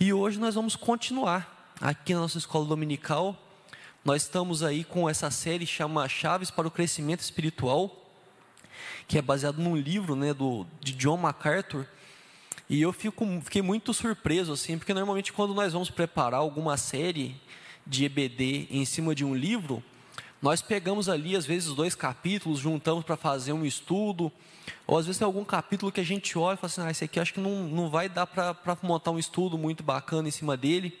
E hoje nós vamos continuar aqui na nossa escola dominical. Nós estamos aí com essa série chama Chaves para o Crescimento Espiritual, que é baseado num livro, né, do de John MacArthur. E eu fico, fiquei muito surpreso assim, porque normalmente quando nós vamos preparar alguma série de EBD em cima de um livro, nós pegamos ali, às vezes, dois capítulos, juntamos para fazer um estudo, ou às vezes tem algum capítulo que a gente olha e fala assim: ah, esse aqui acho que não, não vai dar para montar um estudo muito bacana em cima dele.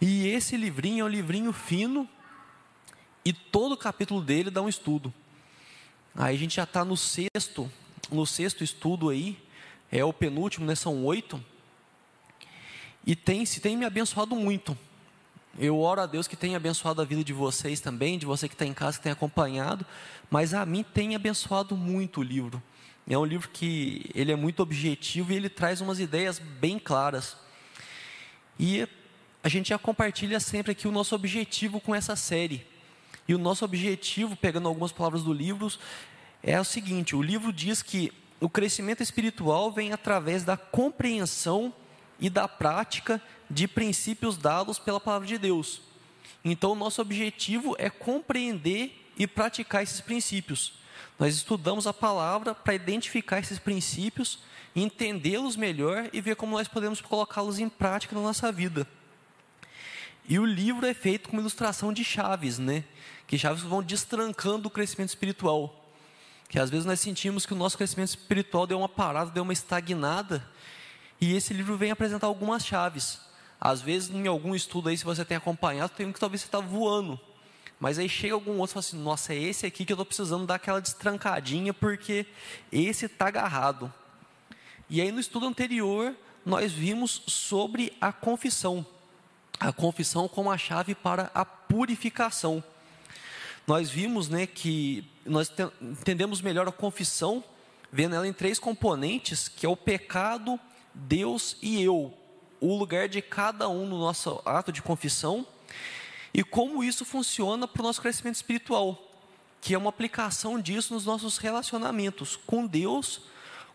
E esse livrinho é um livrinho fino, e todo capítulo dele dá um estudo. Aí a gente já está no sexto, no sexto estudo aí, é o penúltimo, né? São oito. E tem, se tem me abençoado muito. Eu oro a Deus que tenha abençoado a vida de vocês também, de você que está em casa, que tem acompanhado, mas a mim tem abençoado muito o livro. É um livro que ele é muito objetivo e ele traz umas ideias bem claras. E a gente já compartilha sempre aqui o nosso objetivo com essa série. E o nosso objetivo, pegando algumas palavras do livro, é o seguinte: o livro diz que o crescimento espiritual vem através da compreensão e da prática de princípios dados pela palavra de Deus. Então, nosso objetivo é compreender e praticar esses princípios. Nós estudamos a palavra para identificar esses princípios, entendê-los melhor e ver como nós podemos colocá-los em prática na nossa vida. E o livro é feito com ilustração de chaves, né? Que chaves vão destrancando o crescimento espiritual. Que às vezes nós sentimos que o nosso crescimento espiritual deu uma parada, deu uma estagnada, e esse livro vem apresentar algumas chaves. Às vezes, em algum estudo aí, se você tem acompanhado, tem um que talvez você está voando. Mas aí chega algum outro e fala assim: nossa, é esse aqui que eu estou precisando dar aquela destrancadinha, porque esse está agarrado. E aí, no estudo anterior, nós vimos sobre a confissão. A confissão como a chave para a purificação. Nós vimos né, que nós entendemos melhor a confissão, vendo ela em três componentes, que é o pecado, Deus e eu, o lugar de cada um no nosso ato de confissão e como isso funciona para o nosso crescimento espiritual, que é uma aplicação disso nos nossos relacionamentos com Deus,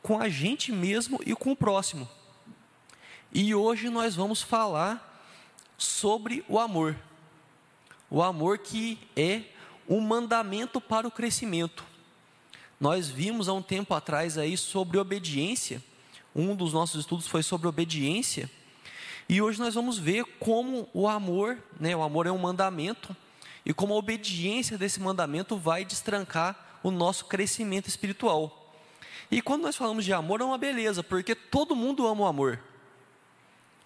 com a gente mesmo e com o próximo. E hoje nós vamos falar sobre o amor. O amor que é um mandamento para o crescimento. Nós vimos há um tempo atrás aí sobre obediência um dos nossos estudos foi sobre obediência. E hoje nós vamos ver como o amor, né, o amor é um mandamento, e como a obediência desse mandamento vai destrancar o nosso crescimento espiritual. E quando nós falamos de amor, é uma beleza, porque todo mundo ama o amor.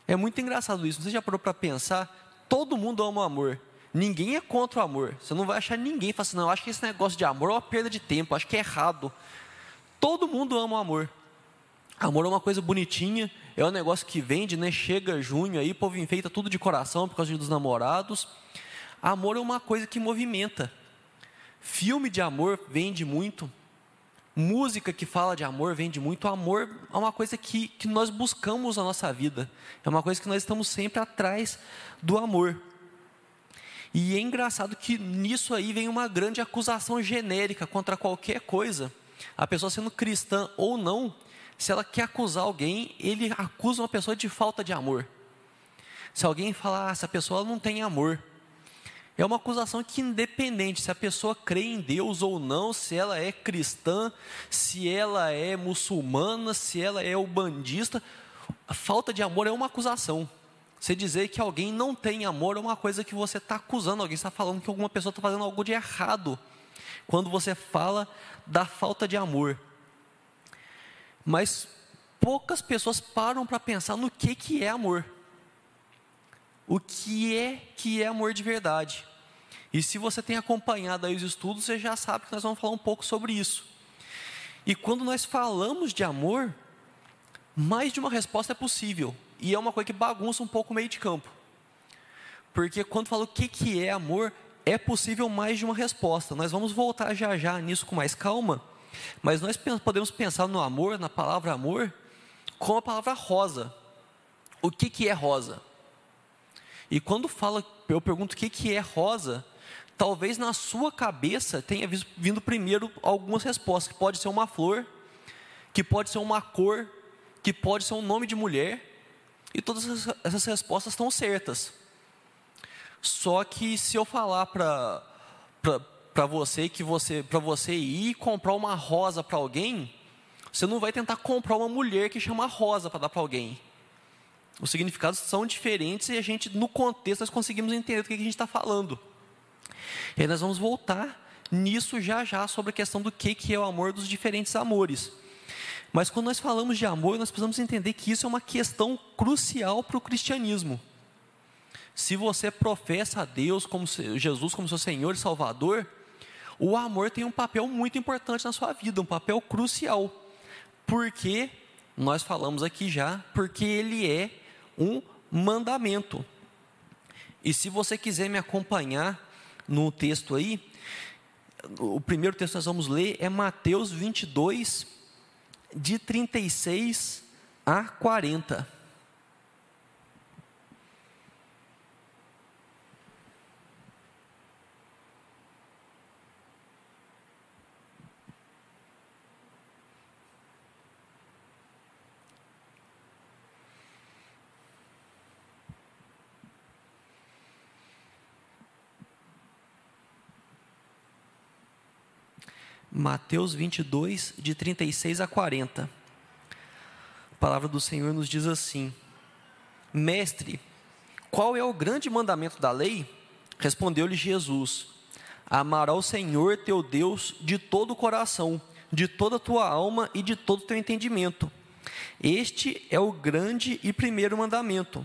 É muito engraçado isso. Você já parou para pensar? Todo mundo ama o amor. Ninguém é contra o amor. Você não vai achar ninguém falando assim, não, acho que esse negócio de amor é uma perda de tempo, acho que é errado. Todo mundo ama o amor. Amor é uma coisa bonitinha, é um negócio que vende, né? Chega junho aí, o povo enfeita tudo de coração por causa dos namorados. Amor é uma coisa que movimenta. Filme de amor vende muito. Música que fala de amor vende muito. Amor é uma coisa que, que nós buscamos na nossa vida. É uma coisa que nós estamos sempre atrás do amor. E é engraçado que nisso aí vem uma grande acusação genérica contra qualquer coisa. A pessoa sendo cristã ou não, se ela quer acusar alguém, ele acusa uma pessoa de falta de amor. Se alguém falar, ah, essa pessoa não tem amor, é uma acusação que independente se a pessoa crê em Deus ou não, se ela é cristã, se ela é muçulmana, se ela é ubandista, a falta de amor é uma acusação. Você dizer que alguém não tem amor é uma coisa que você está acusando, alguém está falando que alguma pessoa está fazendo algo de errado. Quando você fala da falta de amor. Mas poucas pessoas param para pensar no que, que é amor. O que é que é amor de verdade. E se você tem acompanhado aí os estudos, você já sabe que nós vamos falar um pouco sobre isso. E quando nós falamos de amor, mais de uma resposta é possível. E é uma coisa que bagunça um pouco o meio de campo. Porque quando fala o que, que é amor, é possível mais de uma resposta. Nós vamos voltar já já nisso com mais calma. Mas nós podemos pensar no amor, na palavra amor, com a palavra rosa. O que, que é rosa? E quando fala, eu pergunto o que, que é rosa, talvez na sua cabeça tenha vindo primeiro algumas respostas, que pode ser uma flor, que pode ser uma cor, que pode ser um nome de mulher, E todas essas respostas estão certas. Só que se eu falar para para você que você para você ir comprar uma rosa para alguém, você não vai tentar comprar uma mulher que chama rosa para dar para alguém. Os significados são diferentes e a gente, no contexto, nós conseguimos entender do que a gente está falando. E aí nós vamos voltar nisso já já sobre a questão do que, que é o amor dos diferentes amores. Mas quando nós falamos de amor, nós precisamos entender que isso é uma questão crucial para o cristianismo. Se você professa a Deus como Jesus como seu Senhor e Salvador, o amor tem um papel muito importante na sua vida, um papel crucial. Porque nós falamos aqui já, porque ele é um mandamento. E se você quiser me acompanhar no texto aí, o primeiro texto que nós vamos ler é Mateus 22, de 36 a 40. Mateus 22, de 36 a 40. A palavra do Senhor nos diz assim: Mestre, qual é o grande mandamento da lei? Respondeu-lhe Jesus: Amará o Senhor teu Deus de todo o coração, de toda a tua alma e de todo o teu entendimento. Este é o grande e primeiro mandamento.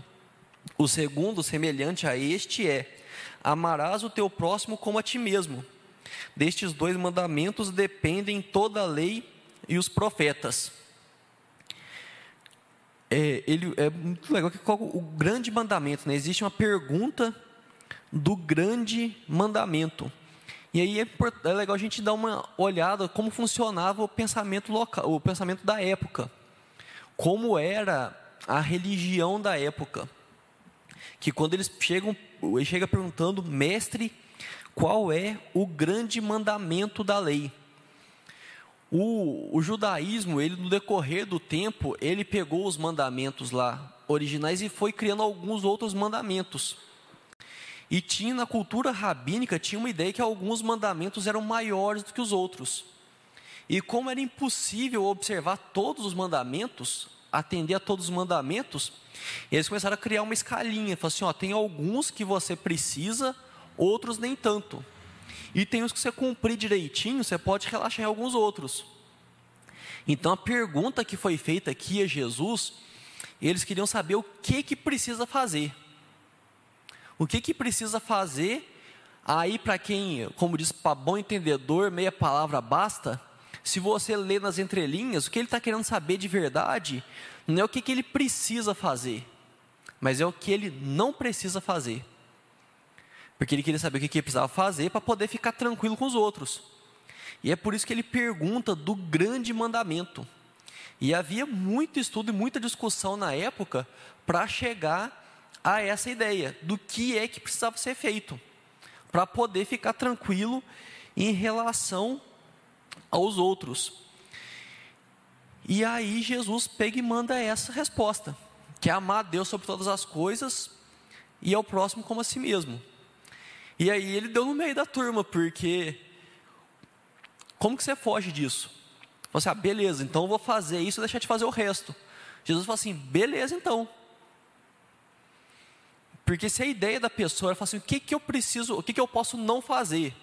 O segundo, semelhante a este, é: Amarás o teu próximo como a ti mesmo. Destes dois mandamentos dependem toda a lei e os profetas. É, ele, é muito legal que o grande mandamento, né? Existe uma pergunta do grande mandamento. E aí é, é, legal a gente dar uma olhada como funcionava o pensamento local, o pensamento da época. Como era a religião da época. Que quando eles chegam, ele chega perguntando, mestre, qual é o grande mandamento da lei. O, o, judaísmo, ele no decorrer do tempo, ele pegou os mandamentos lá originais e foi criando alguns outros mandamentos. E tinha na cultura rabínica tinha uma ideia que alguns mandamentos eram maiores do que os outros. E como era impossível observar todos os mandamentos, atender a todos os mandamentos, eles começaram a criar uma escalinha, falaram assim, ó, tem alguns que você precisa outros nem tanto. E tem os que você cumprir direitinho, você pode relaxar em alguns outros. Então a pergunta que foi feita aqui a Jesus, eles queriam saber o que que precisa fazer. O que que precisa fazer? Aí para quem, como diz para bom entendedor, meia palavra basta. Se você lê nas entrelinhas, o que ele está querendo saber de verdade não é o que, que ele precisa fazer, mas é o que ele não precisa fazer. Porque ele queria saber o que ele precisava fazer para poder ficar tranquilo com os outros. E é por isso que ele pergunta do grande mandamento. E havia muito estudo e muita discussão na época para chegar a essa ideia do que é que precisava ser feito para poder ficar tranquilo em relação aos outros. E aí Jesus pega e manda essa resposta, que é amar a Deus sobre todas as coisas e ao próximo como a si mesmo. E aí ele deu no meio da turma, porque como que você foge disso? Você, assim, ah, beleza, então eu vou fazer isso e deixar de fazer o resto. Jesus falou assim, beleza então. Porque se a ideia da pessoa é assim, o que, que eu preciso, o que, que eu posso não fazer?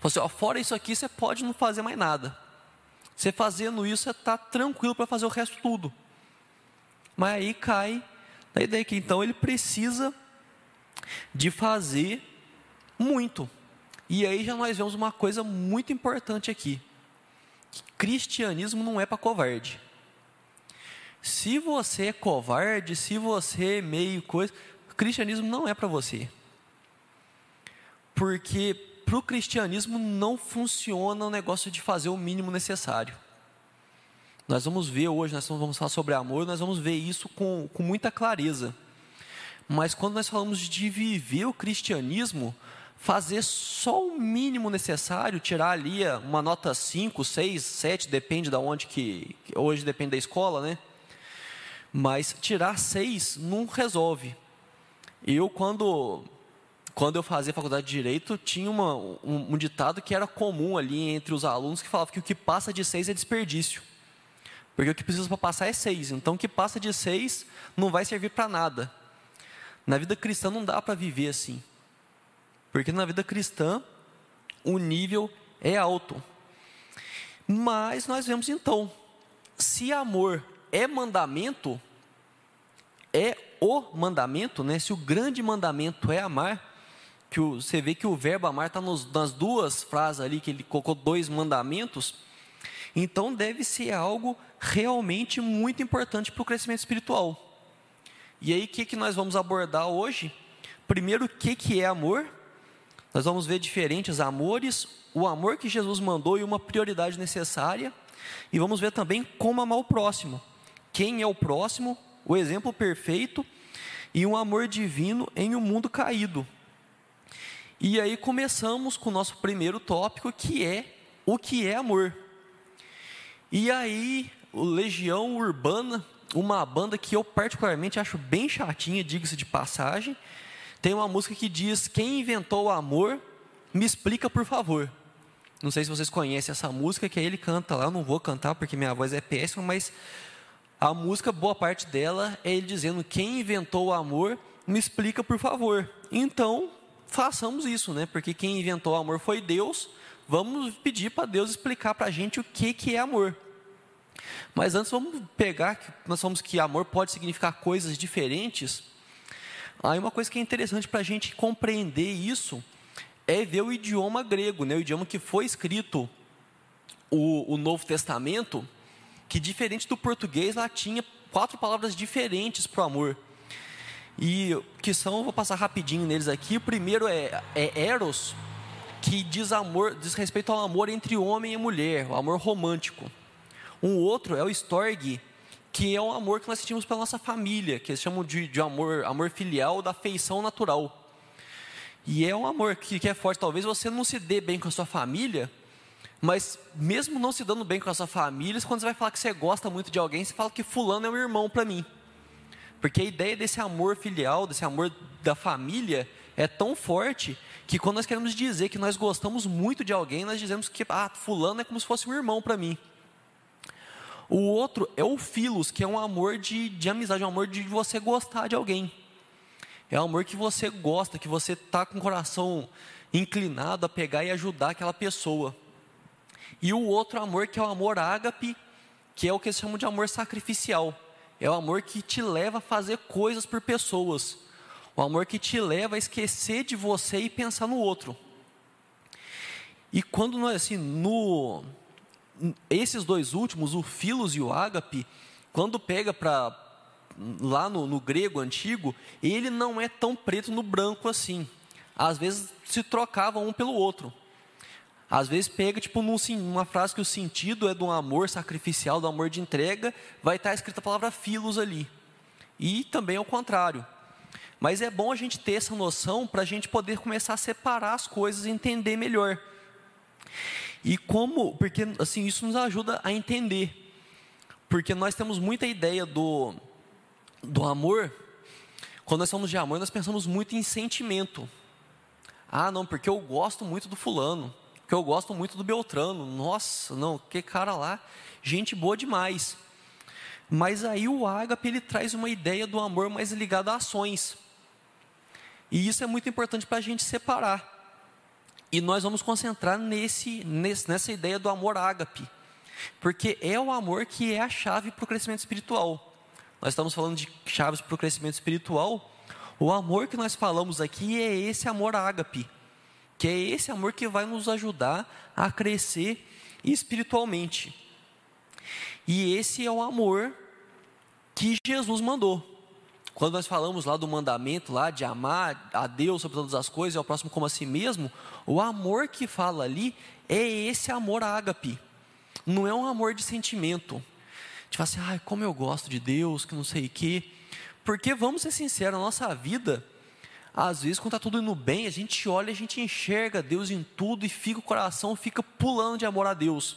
Você, assim, ó, fora isso aqui, você pode não fazer mais nada. Você fazendo isso, você está tranquilo para fazer o resto tudo. Mas aí cai na ideia que então ele precisa de fazer muito. E aí já nós vemos uma coisa muito importante aqui. Que cristianismo não é para covarde. Se você é covarde, se você é meio coisa, cristianismo não é para você. Porque para o cristianismo não funciona o negócio de fazer o mínimo necessário. Nós vamos ver hoje, nós vamos falar sobre amor, nós vamos ver isso com, com muita clareza. Mas quando nós falamos de viver o cristianismo, fazer só o mínimo necessário, tirar ali uma nota 5, 6, 7, depende da onde que hoje depende da escola, né? Mas tirar seis não resolve. Eu, quando, quando eu fazia faculdade de Direito, tinha uma, um, um ditado que era comum ali entre os alunos, que falava que o que passa de seis é desperdício. Porque o que precisa para passar é seis. Então, o que passa de seis não vai servir para nada. Na vida cristã não dá para viver assim. Porque na vida cristã, o nível é alto. Mas nós vemos então, se amor é mandamento, é o mandamento, né? Se o grande mandamento é amar, que o, você vê que o verbo amar está nas duas frases ali, que ele colocou dois mandamentos, então deve ser algo realmente muito importante para o crescimento espiritual. E aí, o que, que nós vamos abordar hoje? Primeiro, o que, que é amor? Nós vamos ver diferentes amores, o amor que Jesus mandou e uma prioridade necessária, e vamos ver também como amar o próximo. Quem é o próximo, o exemplo perfeito e um amor divino em um mundo caído. E aí começamos com o nosso primeiro tópico, que é o que é amor. E aí, o Legião Urbana, uma banda que eu particularmente acho bem chatinha, diga-se de passagem, tem uma música que diz: Quem inventou o amor, me explica por favor. Não sei se vocês conhecem essa música, que ele canta lá. Eu não vou cantar porque minha voz é péssima, mas a música, boa parte dela, é ele dizendo: Quem inventou o amor, me explica por favor. Então, façamos isso, né? Porque quem inventou o amor foi Deus. Vamos pedir para Deus explicar para a gente o que, que é amor. Mas antes vamos pegar, nós falamos que amor pode significar coisas diferentes. Aí uma coisa que é interessante para a gente compreender isso é ver o idioma grego, né? o idioma que foi escrito o, o Novo Testamento, que diferente do português, lá tinha quatro palavras diferentes para o amor. E que são, vou passar rapidinho neles aqui. O primeiro é, é eros, que diz amor, diz respeito ao amor entre homem e mulher, o amor romântico. Um outro é o storge, que é um amor que nós sentimos pela nossa família, que eles chamam de, de amor, amor filial da afeição natural. E é um amor que, que é forte. Talvez você não se dê bem com a sua família, mas mesmo não se dando bem com a sua família, quando você vai falar que você gosta muito de alguém, você fala que fulano é um irmão para mim. Porque a ideia desse amor filial, desse amor da família, é tão forte que quando nós queremos dizer que nós gostamos muito de alguém, nós dizemos que ah, fulano é como se fosse um irmão para mim. O outro é o filos, que é um amor de, de amizade, um amor de você gostar de alguém. É um amor que você gosta, que você está com o coração inclinado a pegar e ajudar aquela pessoa. E o outro amor que é o amor ágape, que é o que eles chamam de amor sacrificial. É o amor que te leva a fazer coisas por pessoas. O amor que te leva a esquecer de você e pensar no outro. E quando nós, assim, no, esses dois últimos, o Filos e o Ágape, quando pega para lá no, no, grego antigo, ele não é tão preto no branco assim. Às vezes se trocava um pelo outro. Às vezes pega tipo num, uma frase que o sentido é do amor sacrificial, do amor de entrega, vai estar escrita a palavra filos ali. E também ao contrário. Mas é bom a gente ter essa noção para a gente poder começar a separar as coisas e entender melhor. E como, porque assim, isso nos ajuda a entender. Porque nós temos muita ideia do, do amor. Quando nós falamos de amor, nós pensamos muito em sentimento. Ah, não, porque eu gosto muito do fulano, porque eu gosto muito do Beltrano. Nossa, não, que cara lá, gente boa demais. Mas aí o ágape ele traz uma ideia do amor mais ligado a ações. E isso é muito importante para a gente separar. E nós vamos concentrar nesse, nesse, nessa ideia do amor ágape, porque é o amor que é a chave para o crescimento espiritual. Nós estamos falando de chaves para o crescimento espiritual. O amor que nós falamos aqui é esse amor ágape, que é esse amor que vai nos ajudar a crescer espiritualmente. E esse é o amor que Jesus mandou. Quando nós falamos lá do mandamento lá de amar a Deus sobre todas as coisas e ao próximo como a si mesmo, o amor que fala ali é esse amor ágape. Não é um amor de sentimento. Tipo assim, ai, como eu gosto de Deus, que não sei o quê. Porque vamos ser sinceros, a nossa vida, às vezes quando está tudo indo bem, a gente olha, a gente enxerga Deus em tudo e fica o coração fica pulando de amor a Deus.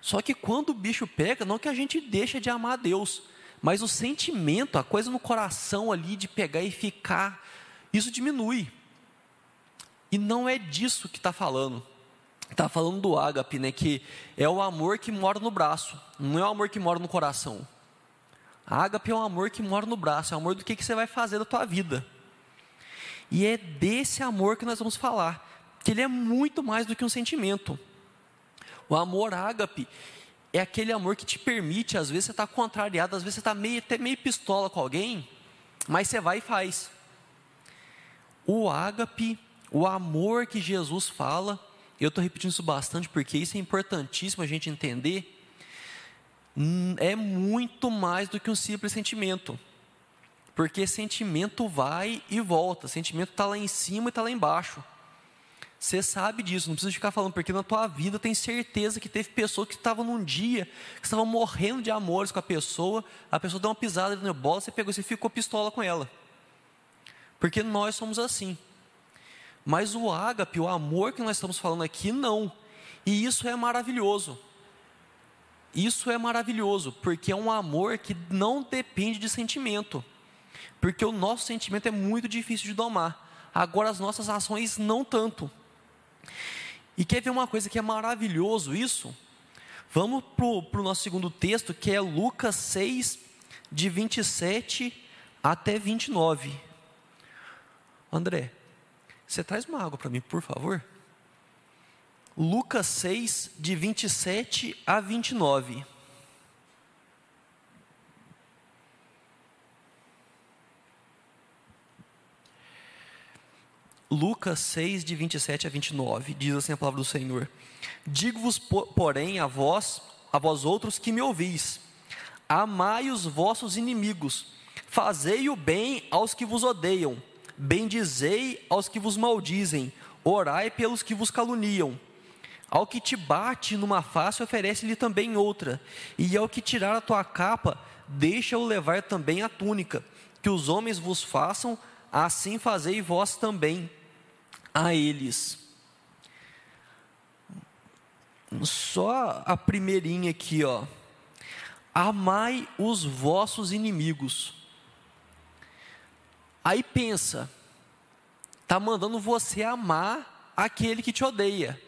Só que quando o bicho pega, não que a gente deixa de amar a Deus, mas o sentimento, a coisa no coração ali de pegar e ficar, isso diminui. E não é disso que está falando. Está falando do ágape, né? Que é o amor que mora no braço, não é o amor que mora no coração. Ágape é um amor que mora no braço, é o amor do que, que você vai fazer da tua vida. E é desse amor que nós vamos falar, que ele é muito mais do que um sentimento. O amor ágape é aquele amor que te permite, às vezes você está contrariado, às vezes você está meio, até meio pistola com alguém, mas você vai e faz. O ágape, o amor que Jesus fala, eu estou repetindo isso bastante porque isso é importantíssimo a gente entender, hum, é muito mais do que um simples sentimento. Porque sentimento vai e volta, sentimento está lá em cima e está lá embaixo. Você sabe disso, não precisa ficar falando, porque na tua vida tem certeza que teve pessoa que estava num dia, que estava morrendo de amores com a pessoa, a pessoa deu uma pisada no bola, você pegou, você ficou pistola com ela. Porque nós somos assim. Mas o ágape, o amor que nós estamos falando aqui, não. E isso é maravilhoso. Isso é maravilhoso, porque é um amor que não depende de sentimento. Porque o nosso sentimento é muito difícil de domar. Agora as nossas ações não tanto. E quer ver uma coisa que é maravilhoso isso? Vamos para o nosso segundo texto, que é Lucas 6, de 27 até 29. André, você traz uma água para mim, por favor? Lucas 6, de 27 a 29. Lucas 6, de 27 a 29, diz assim a palavra do Senhor: Digo-vos, porém, a vós, a vós outros que me ouvis, amai os vossos inimigos, fazei o bem aos que vos odeiam, bendizei aos que vos maldizem, orai pelos que vos caluniam. Ao que te bate numa face, oferece-lhe também outra, e ao que tirar a tua capa, deixa-o levar também a túnica. Que os homens vos façam, assim fazei vós também a eles. Só a primeirinha aqui, ó. Amai os vossos inimigos. Aí pensa, tá mandando você amar aquele que te odeia,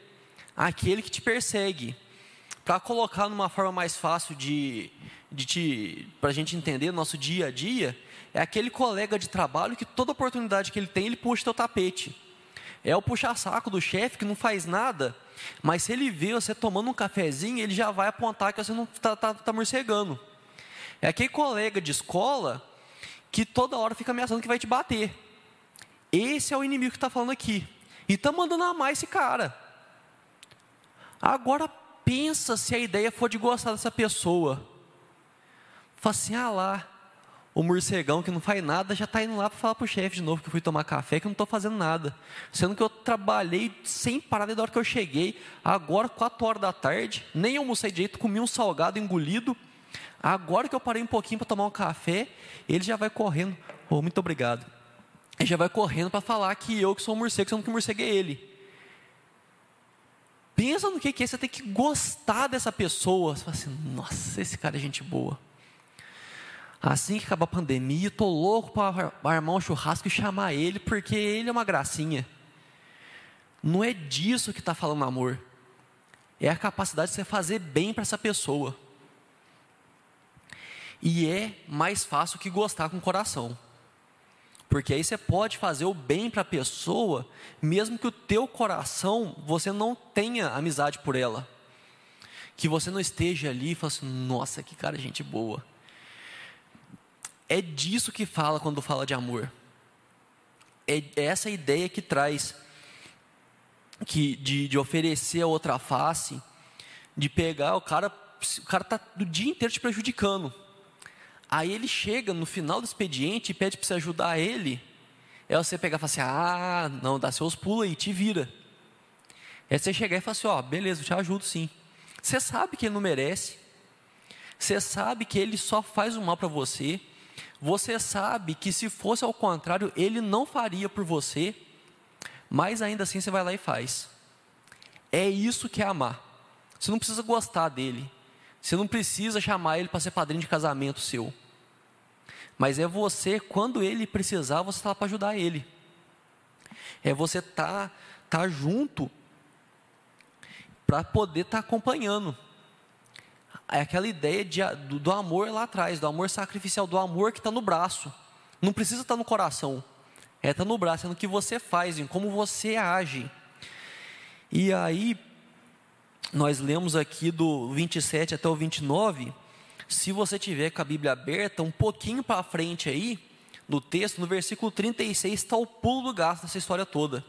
aquele que te persegue. Para colocar numa forma mais fácil de, de te, para a gente entender nosso dia a dia, é aquele colega de trabalho que toda oportunidade que ele tem, ele puxa teu tapete. É o puxa-saco do chefe que não faz nada, mas se ele vê você tomando um cafezinho, ele já vai apontar que você não está tá, tá morcegando. É aquele colega de escola que toda hora fica ameaçando que vai te bater. Esse é o inimigo que está falando aqui. E está mandando amar esse cara. Agora pensa se a ideia for de gostar dessa pessoa. Fala assim, ah lá, o morcegão que não faz nada já está indo lá para falar para o chefe de novo que eu fui tomar café, que eu não estou fazendo nada. Sendo que eu trabalhei sem parar desde a hora que eu cheguei, agora, quatro horas da tarde, nem almocei direito, comi um salgado engolido. Agora que eu parei um pouquinho para tomar um café, ele já vai correndo. Oh, muito obrigado. Ele já vai correndo para falar que eu que sou um morcego, sendo que o morcego é ele. Pensa no que é, você tem que gostar dessa pessoa. Você fala assim, nossa, esse cara é gente boa. Assim que acabar a pandemia, estou louco para armar um churrasco e chamar ele, porque ele é uma gracinha. Não é disso que está falando amor. É a capacidade de você fazer bem para essa pessoa. E é mais fácil que gostar com o coração. Porque aí você pode fazer o bem para a pessoa, mesmo que o teu coração você não tenha amizade por ela. Que você não esteja ali e fale assim, nossa, que cara gente boa. É disso que fala quando fala de amor. É, é essa ideia que traz que de, de oferecer a outra face, de pegar o cara, o cara tá do dia inteiro te prejudicando. Aí ele chega no final do expediente e pede para você ajudar ele. É você pegar e falar assim: ah, não, dá seus pulos aí, te vira. É você chegar e falar assim: ó, oh, beleza, eu te ajudo sim. Você sabe que ele não merece. Você sabe que ele só faz o mal para você. Você sabe que se fosse ao contrário, ele não faria por você, mas ainda assim você vai lá e faz. É isso que é amar. Você não precisa gostar dele. Você não precisa chamar ele para ser padrinho de casamento seu. mas é você, quando ele precisar, você está lá para ajudar ele. É você estar tá, tá junto para poder estar tá acompanhando. É aquela ideia de, do, do, amor lá atrás, do amor sacrificial, do amor que está no braço. Não precisa estar tá no coração. É estar tá no braço, é no que você faz, em como você age. E aí, nós lemos aqui do 27 até o 29. Se você tiver com a Bíblia aberta, um pouquinho para frente aí, no texto, no versículo 36, está o pulo do gato dessa história toda.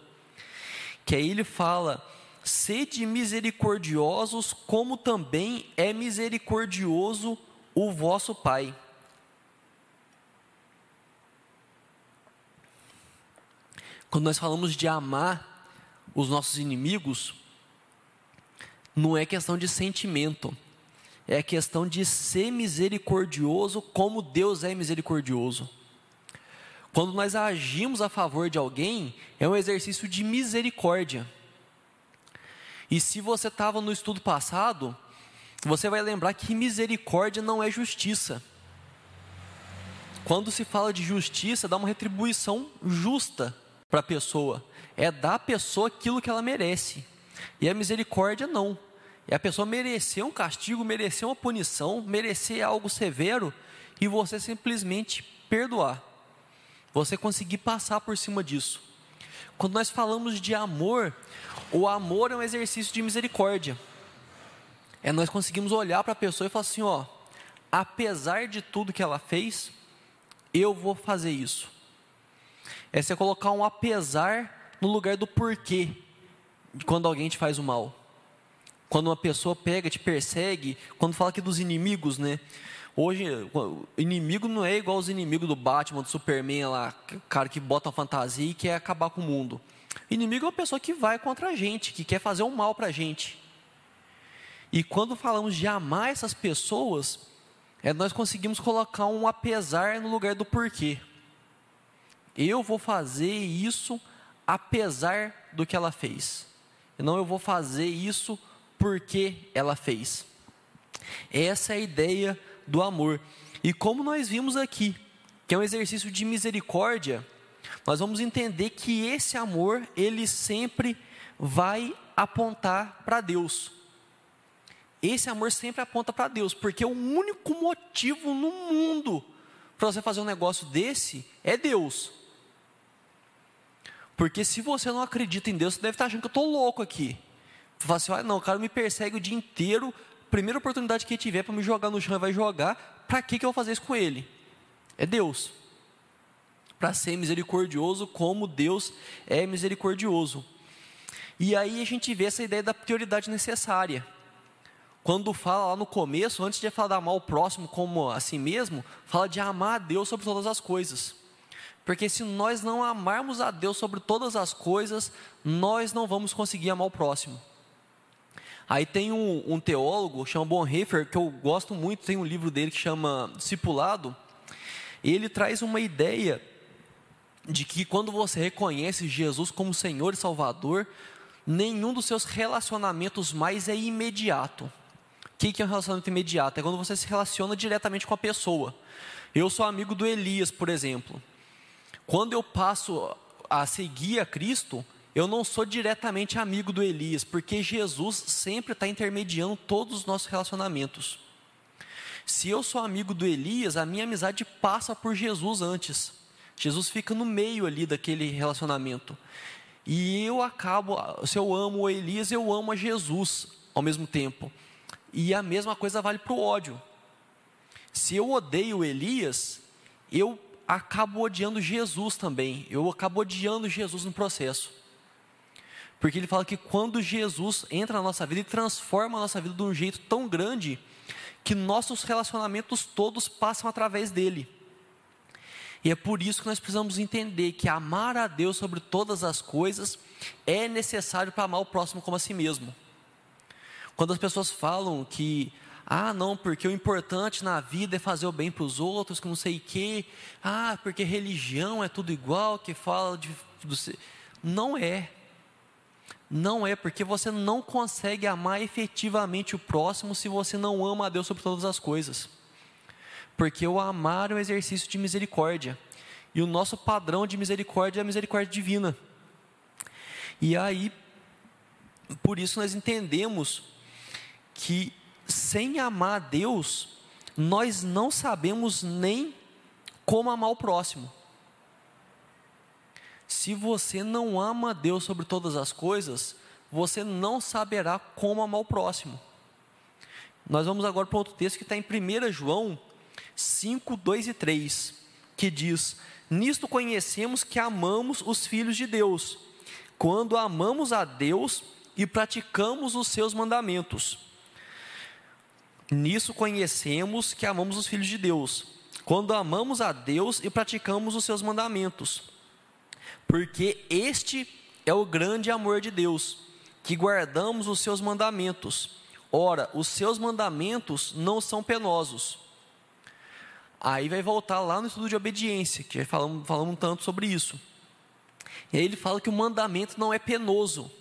Que aí ele fala: Sede misericordiosos, como também é misericordioso o vosso Pai. Quando nós falamos de amar os nossos inimigos, não é questão de sentimento, é questão de ser misericordioso como Deus é misericordioso. Quando nós agimos a favor de alguém, é um exercício de misericórdia. E se você estava no estudo passado, você vai lembrar que misericórdia não é justiça. Quando se fala de justiça, dá uma retribuição justa para a pessoa. É dar à pessoa aquilo que ela merece. E a misericórdia não. É a pessoa merecer um castigo, merecer uma punição, merecer algo severo e você simplesmente perdoar. Você conseguir passar por cima disso. Quando nós falamos de amor, o amor é um exercício de misericórdia. É nós conseguimos olhar para a pessoa e falar assim, ó, apesar de tudo que ela fez, eu vou fazer isso. É você colocar um apesar no lugar do porquê de quando alguém te faz o mal. Quando uma pessoa pega, te persegue, quando fala aqui dos inimigos, né? Hoje, inimigo não é igual os inimigos do Batman, do Superman lá, cara que bota uma fantasia e quer acabar com o mundo. Inimigo é uma pessoa que vai contra a gente, que quer fazer o um mal para a gente. E quando falamos de amar essas pessoas, é nós conseguimos colocar um apesar no lugar do porquê. Eu vou fazer isso apesar do que ela fez. Não eu vou fazer isso porque ela fez. Essa é a ideia do amor. E como nós vimos aqui, que é um exercício de misericórdia, nós vamos entender que esse amor, ele sempre vai apontar para Deus. Esse amor sempre aponta para Deus, porque o único motivo no mundo para você fazer um negócio desse é Deus. Porque se você não acredita em Deus, você deve estar achando que eu estou louco aqui. Fala assim, ah, não, o cara me persegue o dia inteiro, primeira oportunidade que ele tiver para me jogar no chão, vai jogar, para que, que eu vou fazer isso com ele? É Deus para ser misericordioso como Deus é misericordioso. E aí a gente vê essa ideia da prioridade necessária. Quando fala lá no começo, antes de falar de amar o próximo como a si mesmo, fala de amar a Deus sobre todas as coisas. Porque se nós não amarmos a Deus sobre todas as coisas, nós não vamos conseguir amar o próximo. Aí tem um, um teólogo, chama Bonhoeffer, que eu gosto muito, tem um livro dele que chama Discipulado, e ele traz uma ideia de que quando você reconhece Jesus como Senhor e Salvador, nenhum dos seus relacionamentos mais é imediato. O que é um relacionamento imediato? É quando você se relaciona diretamente com a pessoa. Eu sou amigo do Elias, por exemplo. Quando eu passo a seguir a Cristo, eu não sou diretamente amigo do Elias, porque Jesus sempre está intermediando todos os nossos relacionamentos. Se eu sou amigo do Elias, a minha amizade passa por Jesus antes. Jesus fica no meio ali daquele relacionamento. E eu acabo, se eu amo o Elias, eu amo a Jesus ao mesmo tempo. E a mesma coisa vale para o ódio. Se eu odeio Elias, eu acabo odiando Jesus também. Eu acabo odiando Jesus no processo. Porque ele fala que quando Jesus entra na nossa vida e transforma a nossa vida de um jeito tão grande, que nossos relacionamentos todos passam através dele. E é por isso que nós precisamos entender que amar a Deus sobre todas as coisas é necessário para amar o próximo como a si mesmo. Quando as pessoas falam que, ah, não, porque o importante na vida é fazer o bem para os outros, que não sei o quê, ah, porque religião é tudo igual, que fala de. Não é. Não é, porque você não consegue amar efetivamente o próximo se você não ama a Deus sobre todas as coisas. porque o amar é um exercício de misericórdia. E o nosso padrão de misericórdia é a misericórdia divina. E aí, por isso nós entendemos que sem amar a Deus, nós não sabemos nem como amar o próximo. Se você não ama Deus sobre todas as coisas, você não saberá como amar o próximo. Nós vamos agora para outro texto que está em 1 João 5, 2 e 3, que diz: Nisto conhecemos que amamos os filhos de Deus, quando amamos a Deus e praticamos os seus mandamentos. Nisso conhecemos que amamos os filhos de Deus, quando amamos a Deus e praticamos os seus mandamentos. Porque este é o grande amor de Deus, que guardamos os seus mandamentos. Ora, os seus mandamentos não são penosos. Aí vai voltar lá no estudo de obediência, que falamos, falamos um tanto sobre isso. E aí ele fala que o mandamento não é penoso.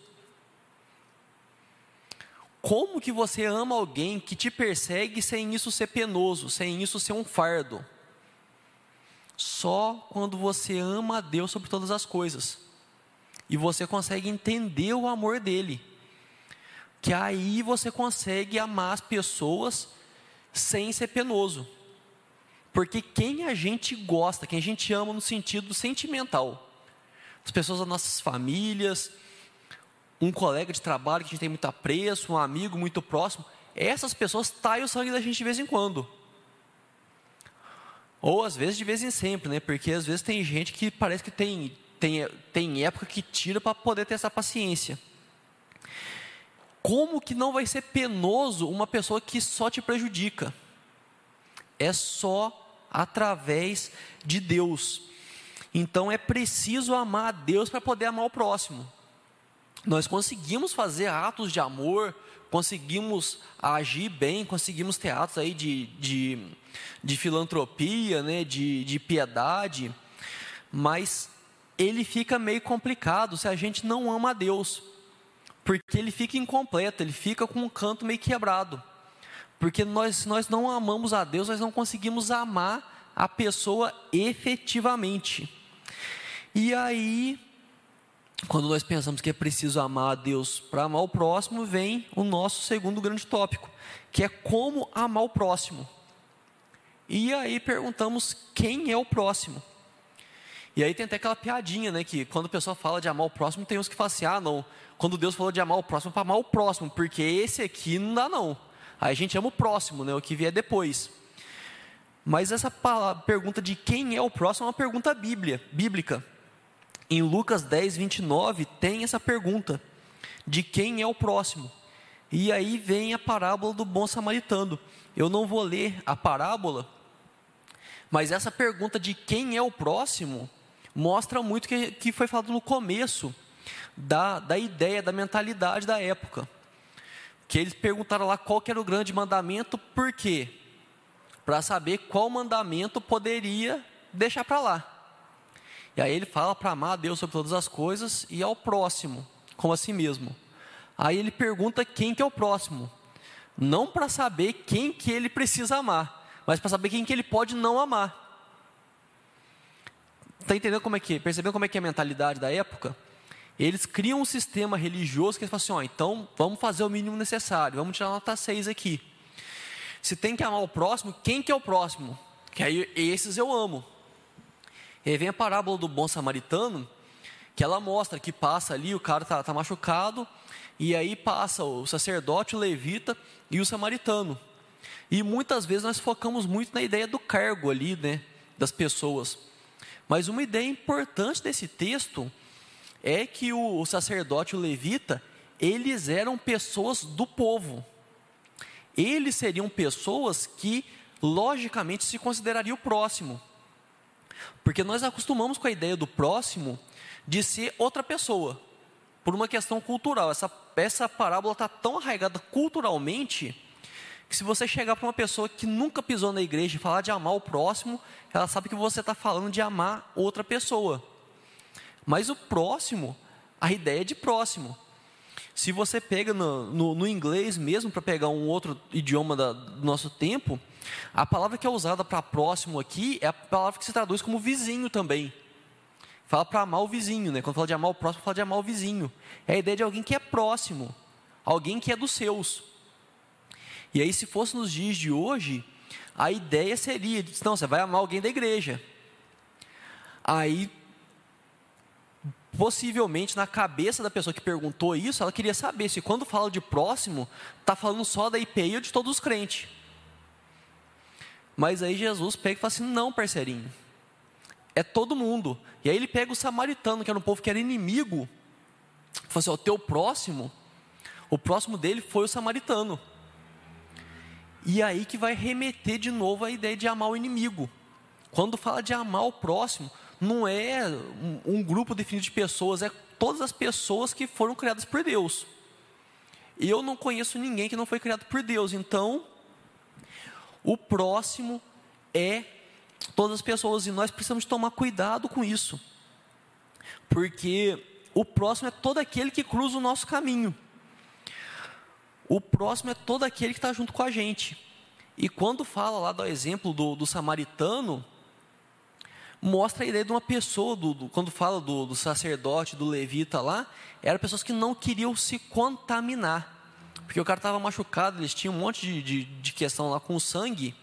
Como que você ama alguém que te persegue sem isso ser penoso, sem isso ser um fardo? Só quando você ama a Deus sobre todas as coisas. E você consegue entender o amor dele. Que aí você consegue amar as pessoas sem ser penoso. Porque quem a gente gosta, quem a gente ama no sentido sentimental, as pessoas das nossas famílias, um colega de trabalho que a gente tem muito apreço, um amigo muito próximo, essas pessoas taem o sangue da gente de vez em quando. Ou às vezes de vez em sempre, né? Porque às vezes tem gente que parece que tem, tem, tem época que tira para poder ter essa paciência. Como que não vai ser penoso uma pessoa que só te prejudica? É só através de Deus. Então é preciso amar a Deus para poder amar o próximo. Nós conseguimos fazer atos de amor, conseguimos agir bem, conseguimos ter atos aí de, de, de filantropia, né, de, de piedade, mas ele fica meio complicado se a gente não ama a Deus, porque ele fica incompleto, ele fica com um canto meio quebrado, porque nós, nós não amamos a Deus, nós não conseguimos amar a pessoa efetivamente. E aí, quando nós pensamos que é preciso amar a Deus para amar o próximo, vem o nosso segundo grande tópico, que é como amar o próximo. E aí perguntamos quem é o próximo. E aí tem até aquela piadinha, né? Que quando a pessoa fala de amar o próximo, tem uns que falam assim: ah, não, quando Deus falou de amar o próximo, para amar o próximo, porque esse aqui não dá, não. Aí a gente ama o próximo, né? O que vier depois. Mas essa pergunta de quem é o próximo é uma pergunta bíblia, bíblica. Em Lucas 10, 29, tem essa pergunta: de quem é o próximo? E aí vem a parábola do bom samaritano. Eu não vou ler a parábola, mas essa pergunta de quem é o próximo mostra muito que, que foi falado no começo da, da ideia, da mentalidade da época. Que eles perguntaram lá qual era o grande mandamento, por quê? Para saber qual mandamento poderia deixar para lá. E aí ele fala para amar a Deus sobre todas as coisas e ao próximo, como a si mesmo. Aí ele pergunta quem que é o próximo. Não para saber quem que ele precisa amar, mas para saber quem que ele pode não amar. Está entendendo como é que, percebendo como é que é a mentalidade da época? Eles criam um sistema religioso que eles falam assim, ó, então vamos fazer o mínimo necessário, vamos tirar nota 6 aqui. Se tem que amar o próximo, quem que é o próximo? Que aí esses eu amo. E aí vem a parábola do bom samaritano, que ela mostra que passa ali, o cara está tá machucado, e aí passa o sacerdote, o levita e o samaritano. E muitas vezes nós focamos muito na ideia do cargo ali, né, das pessoas. Mas uma ideia importante desse texto é que o, o sacerdote o levita, eles eram pessoas do povo. Eles seriam pessoas que, logicamente, se considerariam o próximo. Porque nós acostumamos com a ideia do próximo de ser outra pessoa, por uma questão cultural. Essa, essa parábola está tão arraigada culturalmente que se você chegar para uma pessoa que nunca pisou na igreja e falar de amar o próximo, ela sabe que você está falando de amar outra pessoa. Mas o próximo, a ideia é de próximo. Se você pega no, no, no inglês mesmo, para pegar um outro idioma da, do nosso tempo, a palavra que é usada para próximo aqui é a palavra que se traduz como vizinho também. Fala para amar o vizinho, né? Quando fala de amar o próximo, fala de amar o vizinho. É a ideia de alguém que é próximo, alguém que é dos seus. E aí, se fosse nos dias de hoje, a ideia seria: não, você vai amar alguém da igreja. Aí, possivelmente, na cabeça da pessoa que perguntou isso, ela queria saber se quando fala de próximo, está falando só da IPI ou de todos os crentes. Mas aí Jesus pega e fala assim: não, parceirinho, é todo mundo. E aí ele pega o samaritano, que era um povo que era inimigo, fala assim: o teu próximo, o próximo dele foi o samaritano. E aí que vai remeter de novo a ideia de amar o inimigo. Quando fala de amar o próximo, não é um, um grupo definido de pessoas, é todas as pessoas que foram criadas por Deus. Eu não conheço ninguém que não foi criado por Deus, então o próximo é todas as pessoas e nós precisamos tomar cuidado com isso, porque o próximo é todo aquele que cruza o nosso caminho. O próximo é todo aquele que está junto com a gente. E quando fala lá do exemplo do, do samaritano, mostra a ideia de uma pessoa, do, do, quando fala do, do, sacerdote, do levita lá, eram pessoas que não queriam se contaminar. Porque o cara estava machucado, eles tinham um monte de, de, de questão lá com o sangue.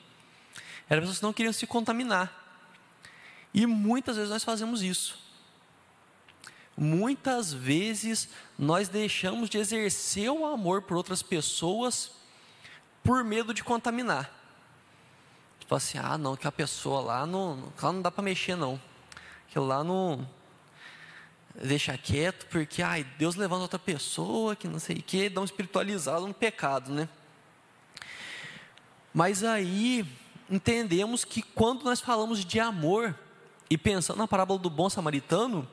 Eram pessoas que não queriam se contaminar. E muitas vezes nós fazemos isso. Muitas vezes nós deixamos de exercer o amor por outras pessoas por medo de contaminar. Tipo assim, ah, não, que a pessoa lá não, lá não dá para mexer não. Que lá não deixa quieto, porque ai, Deus levanta outra pessoa, que não sei o que, dá um espiritualizado no pecado, né? Mas aí entendemos que quando nós falamos de amor e pensando na parábola do bom samaritano,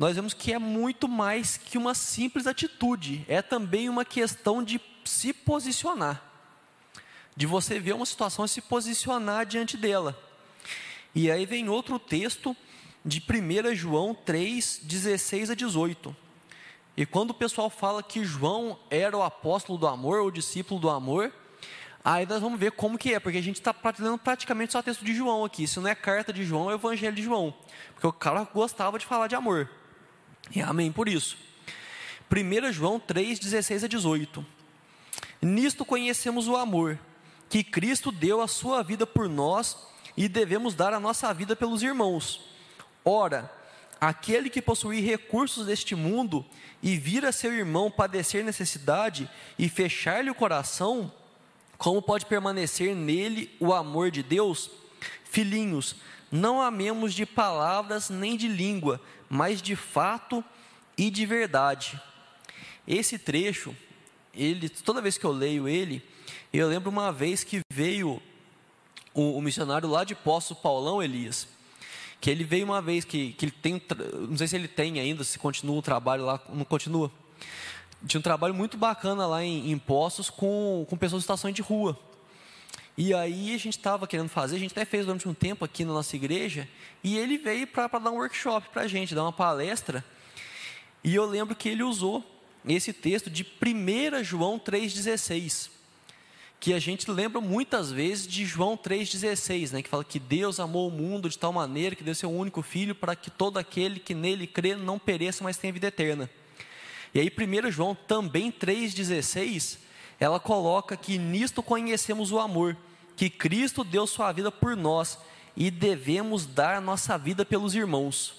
nós vemos que é muito mais que uma simples atitude, é também uma questão de se posicionar, de você ver uma situação e se posicionar diante dela. E aí vem outro texto de 1 João 3, 16 a 18. E quando o pessoal fala que João era o apóstolo do amor, ou o discípulo do amor, aí nós vamos ver como que é, porque a gente está lendo praticamente só texto de João aqui. Se não é carta de João, é o evangelho de João. Porque o cara gostava de falar de amor. E amém por isso. 1 João 3, 16 a 18. Nisto conhecemos o amor, que Cristo deu a sua vida por nós e devemos dar a nossa vida pelos irmãos. Ora, aquele que possuir recursos deste mundo e vir a seu irmão padecer necessidade e fechar-lhe o coração, como pode permanecer nele o amor de Deus? Filhinhos, não amemos de palavras nem de língua, mas de fato e de verdade. Esse trecho, ele, toda vez que eu leio ele, eu lembro uma vez que veio o, o missionário lá de Poço, Paulão Elias, que ele veio uma vez que, que ele tem, não sei se ele tem ainda, se continua o trabalho lá, não continua. Tinha um trabalho muito bacana lá em, em Poços com, com pessoas em situações de rua. E aí a gente estava querendo fazer, a gente até fez durante um tempo aqui na nossa igreja, e ele veio para dar um workshop para a gente, dar uma palestra. E eu lembro que ele usou esse texto de 1 João 3,16, que a gente lembra muitas vezes de João 3,16, né, que fala que Deus amou o mundo de tal maneira que deu seu único filho para que todo aquele que nele crê não pereça, mas tenha vida eterna. E aí 1 João também 3,16, ela coloca que nisto conhecemos o amor, que Cristo deu sua vida por nós e devemos dar nossa vida pelos irmãos.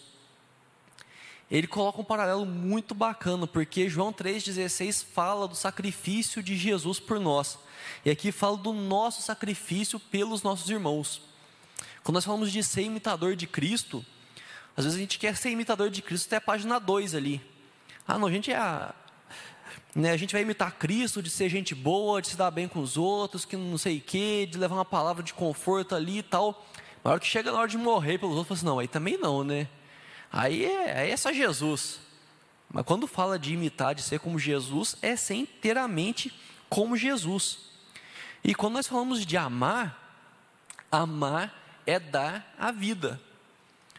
Ele coloca um paralelo muito bacana, porque João 3,16 fala do sacrifício de Jesus por nós, e aqui fala do nosso sacrifício pelos nossos irmãos. Quando nós falamos de ser imitador de Cristo, às vezes a gente quer ser imitador de Cristo até a página 2 ali. Ah, não, a gente é a, né, a gente vai imitar Cristo de ser gente boa, de se dar bem com os outros, que não sei o quê, de levar uma palavra de conforto ali e tal. Mas hora que chega na hora de morrer pelos outros, assim, não, aí também não, né? Aí é, aí é só Jesus. Mas quando fala de imitar, de ser como Jesus, é ser inteiramente como Jesus. E quando nós falamos de amar, amar é dar a vida.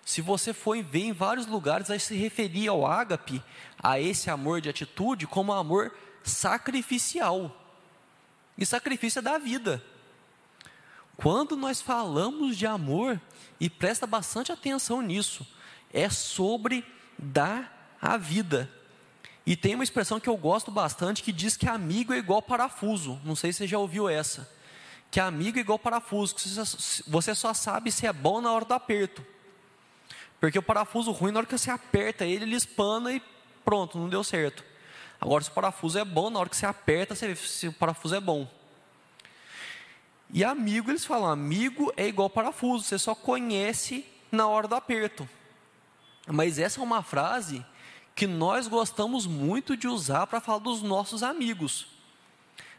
Se você for ver em vários lugares, vai se referir ao ágape, a esse amor de atitude, como amor sacrificial. E sacrifício é da vida. Quando nós falamos de amor, e presta bastante atenção nisso, é sobre dar a vida. E tem uma expressão que eu gosto bastante que diz que amigo é igual parafuso. Não sei se você já ouviu essa. Que amigo é igual parafuso, que você só sabe se é bom na hora do aperto. Porque o parafuso ruim, na hora que você aperta ele, ele espana e pronto, não deu certo. Agora, se o parafuso é bom, na hora que você aperta, você vê se o parafuso é bom. E amigo, eles falam, amigo é igual parafuso, você só conhece na hora do aperto. Mas essa é uma frase que nós gostamos muito de usar para falar dos nossos amigos.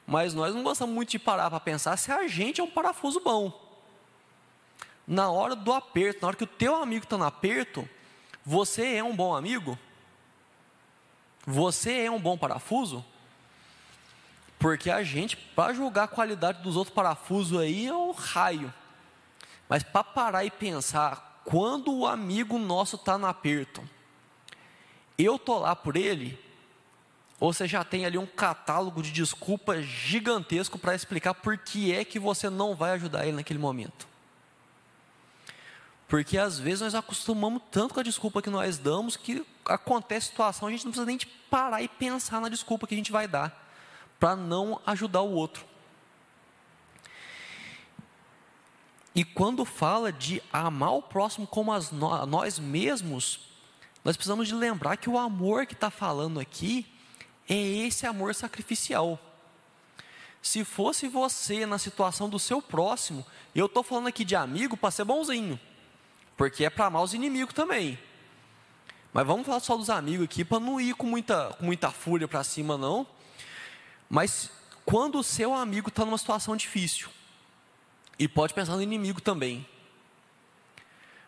Mas nós não gostamos muito de parar para pensar se a gente é um parafuso bom. Na hora do aperto, na hora que o teu amigo está no aperto, você é um bom amigo? Você é um bom parafuso? Porque a gente, para julgar a qualidade dos outros parafusos aí, é um raio. Mas para parar e pensar, quando o amigo nosso está no aperto, eu tô lá por ele, ou você já tem ali um catálogo de desculpas gigantesco para explicar por que é que você não vai ajudar ele naquele momento. Porque às vezes nós acostumamos tanto com a desculpa que nós damos que acontece situação, a gente não precisa nem parar e pensar na desculpa que a gente vai dar para não ajudar o outro. E quando fala de amar o próximo como as no, nós mesmos, nós precisamos de lembrar que o amor que está falando aqui é esse amor sacrificial. Se fosse você na situação do seu próximo, eu estou falando aqui de amigo para ser bonzinho, porque é para amar os inimigos também. Mas vamos falar só dos amigos aqui, para não ir com muita, com muita fúria para cima, não. Mas quando o seu amigo está numa situação difícil, e pode pensar no inimigo também,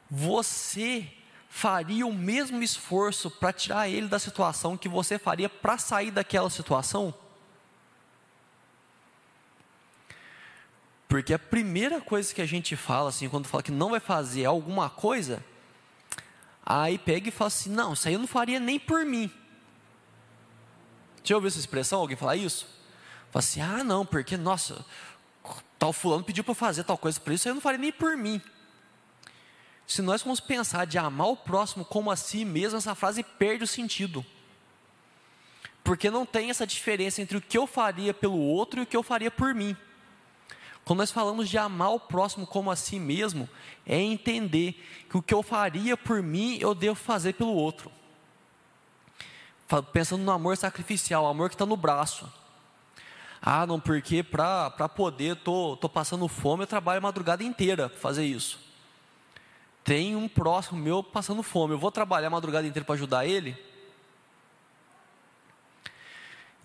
você faria o mesmo esforço para tirar ele da situação que você faria para sair daquela situação? Porque a primeira coisa que a gente fala, assim, quando fala que não vai fazer alguma coisa, aí pega e fala assim: não, isso aí eu não faria nem por mim. Já ouviu essa expressão? Alguém falar isso? Fala assim, ah não, porque, nossa, tal fulano pediu para fazer tal coisa por isso, eu não faria nem por mim. Se nós vamos pensar de amar o próximo como a si mesmo, essa frase perde o sentido. Porque não tem essa diferença entre o que eu faria pelo outro e o que eu faria por mim. Quando nós falamos de amar o próximo como a si mesmo, é entender que o que eu faria por mim, eu devo fazer pelo outro pensando no amor sacrificial, o amor que está no braço. Ah, não, porque para poder, tô, tô passando fome, eu trabalho a madrugada inteira para fazer isso. Tem um próximo meu passando fome, eu vou trabalhar a madrugada inteira para ajudar ele?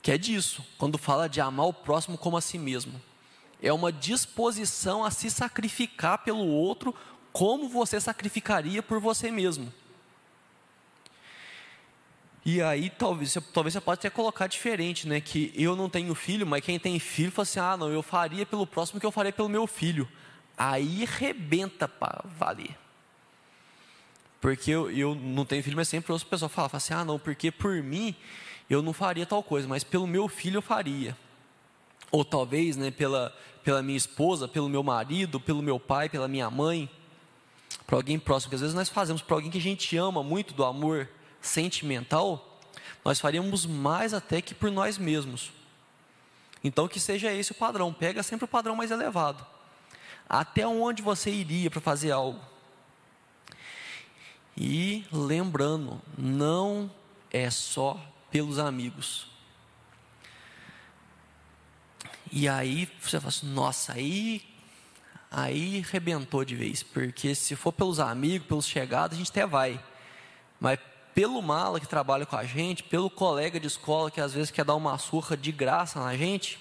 Que é disso, quando fala de amar o próximo como a si mesmo. É uma disposição a se sacrificar pelo outro, como você sacrificaria por você mesmo. E aí talvez, talvez você pode até colocar diferente, né? Que eu não tenho filho, mas quem tem filho fala assim: ah, não, eu faria pelo próximo que eu faria pelo meu filho. Aí rebenta para valer. Porque eu, eu não tenho filho, mas sempre ouço o pessoal falar, fala assim: ah, não, porque por mim eu não faria tal coisa, mas pelo meu filho eu faria. Ou talvez, né, pela, pela minha esposa, pelo meu marido, pelo meu pai, pela minha mãe, para alguém próximo, que às vezes nós fazemos para alguém que a gente ama muito do amor sentimental, nós faríamos mais até que por nós mesmos. Então que seja esse o padrão, pega sempre o padrão mais elevado. Até onde você iria para fazer algo? E lembrando, não é só pelos amigos. E aí você fala assim, nossa, aí aí rebentou de vez, porque se for pelos amigos, pelos chegados, a gente até vai. Mas pelo mala que trabalha com a gente, pelo colega de escola que às vezes quer dar uma surra de graça na gente,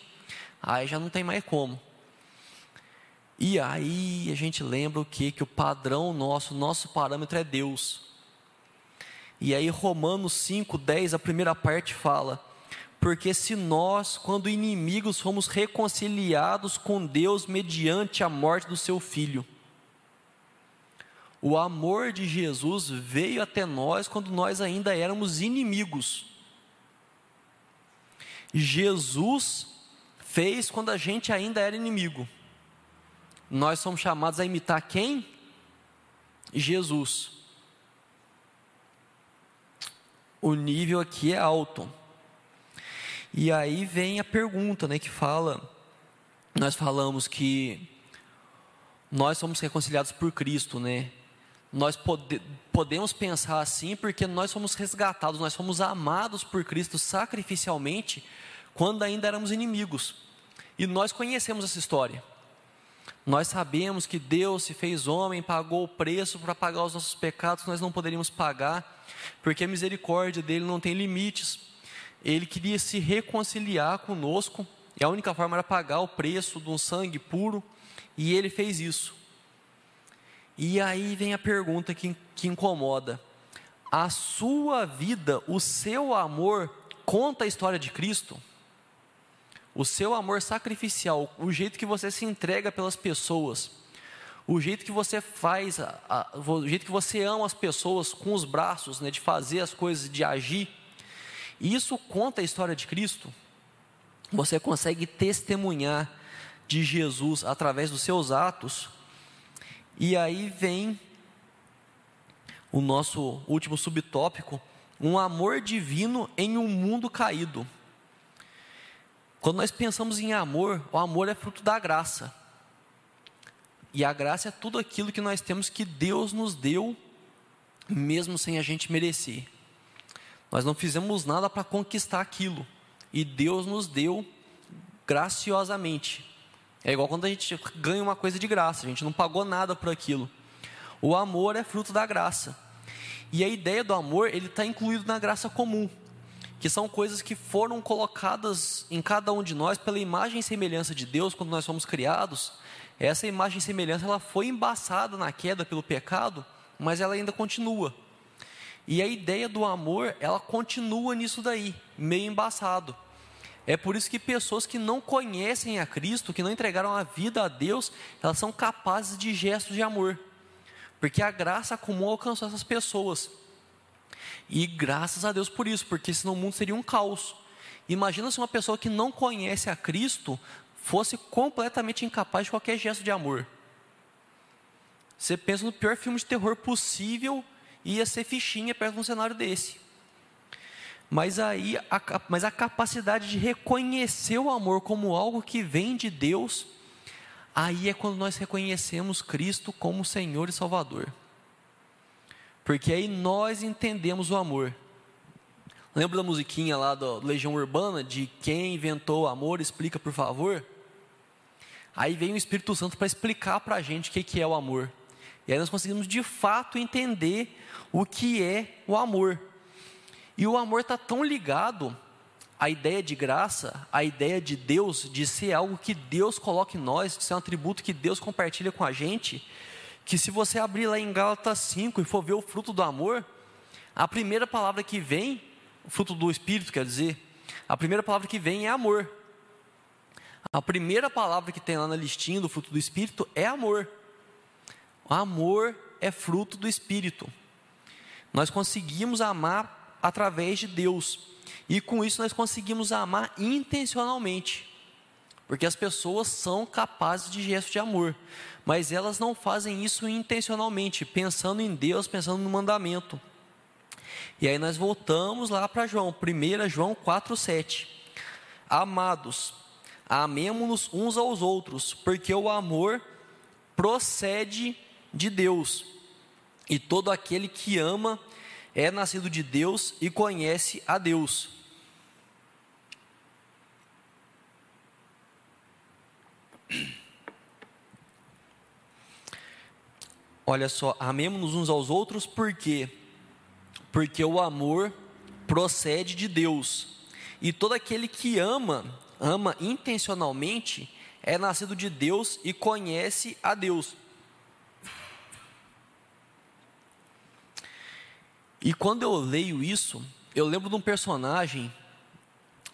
aí já não tem mais como. E aí a gente lembra o que? Que o padrão nosso, nosso parâmetro é Deus. E aí Romanos 5, 10, a primeira parte fala: Porque se nós, quando inimigos, fomos reconciliados com Deus mediante a morte do seu filho, O amor de Jesus veio até nós quando nós ainda éramos inimigos. Jesus fez quando a gente ainda era inimigo. Nós somos chamados a imitar quem? Jesus. O nível aqui é alto. E aí vem a pergunta, né, que fala, nós falamos que nós somos reconciliados por Cristo, né? Nós pode, podemos pensar assim porque nós somos resgatados, nós somos amados por Cristo sacrificialmente quando ainda éramos inimigos. E nós conhecemos essa história. Nós sabemos que Deus se fez homem, pagou o preço para pagar os nossos pecados, nós não poderíamos pagar, porque a misericórdia dele não tem limites. Ele queria se reconciliar conosco, e a única forma era pagar o preço de um sangue puro, e ele fez isso. E aí vem a pergunta que, que incomoda: a sua vida, o seu amor, conta a história de Cristo? O seu amor sacrificial, o jeito que você se entrega pelas pessoas, o jeito que você faz, a, a, o jeito que você ama as pessoas com os braços, né, de fazer as coisas, de agir, isso conta a história de Cristo? Você consegue testemunhar de Jesus através dos seus atos? E aí vem o nosso último subtópico: um amor divino em um mundo caído. Quando nós pensamos em amor, o amor é fruto da graça. E a graça é tudo aquilo que nós temos que Deus nos deu, mesmo sem a gente merecer. Nós não fizemos nada para conquistar aquilo, e Deus nos deu graciosamente. É igual quando a gente ganha uma coisa de graça, a gente não pagou nada por aquilo. O amor é fruto da graça. E a ideia do amor, ele está incluído na graça comum que são coisas que foram colocadas em cada um de nós pela imagem e semelhança de Deus quando nós fomos criados. Essa imagem e semelhança ela foi embaçada na queda pelo pecado, mas ela ainda continua. E a ideia do amor, ela continua nisso daí, meio embaçado. É por isso que pessoas que não conhecem a Cristo, que não entregaram a vida a Deus, elas são capazes de gestos de amor. Porque a graça comum alcançou essas pessoas. E graças a Deus por isso, porque senão o mundo seria um caos. Imagina se uma pessoa que não conhece a Cristo fosse completamente incapaz de qualquer gesto de amor. Você pensa no pior filme de terror possível ia ser fichinha perto de um cenário desse. Mas aí, a, mas a capacidade de reconhecer o amor como algo que vem de Deus, aí é quando nós reconhecemos Cristo como Senhor e Salvador porque aí nós entendemos o amor. Lembra da musiquinha lá da Legião Urbana, de quem inventou o amor, explica por favor? Aí vem o Espírito Santo para explicar para a gente o que, que é o amor. E aí nós conseguimos de fato entender o que é o amor. E o amor está tão ligado à ideia de graça, à ideia de Deus, de ser algo que Deus coloca em nós, de ser um atributo que Deus compartilha com a gente, que se você abrir lá em Gálatas 5 e for ver o fruto do amor, a primeira palavra que vem, o fruto do Espírito quer dizer, a primeira palavra que vem é amor. A primeira palavra que tem lá na listinha do fruto do Espírito é amor. Amor é fruto do Espírito. Nós conseguimos amar através de Deus. E com isso nós conseguimos amar intencionalmente. Porque as pessoas são capazes de gesto de amor mas elas não fazem isso intencionalmente, pensando em Deus, pensando no mandamento. E aí nós voltamos lá para João, 1 João 4,7. Amados, amemos-nos uns aos outros, porque o amor procede de Deus, e todo aquele que ama é nascido de Deus e conhece a Deus. Olha só, amemos-nos uns aos outros, por quê? Porque o amor procede de Deus. E todo aquele que ama, ama intencionalmente, é nascido de Deus e conhece a Deus. E quando eu leio isso, eu lembro de um personagem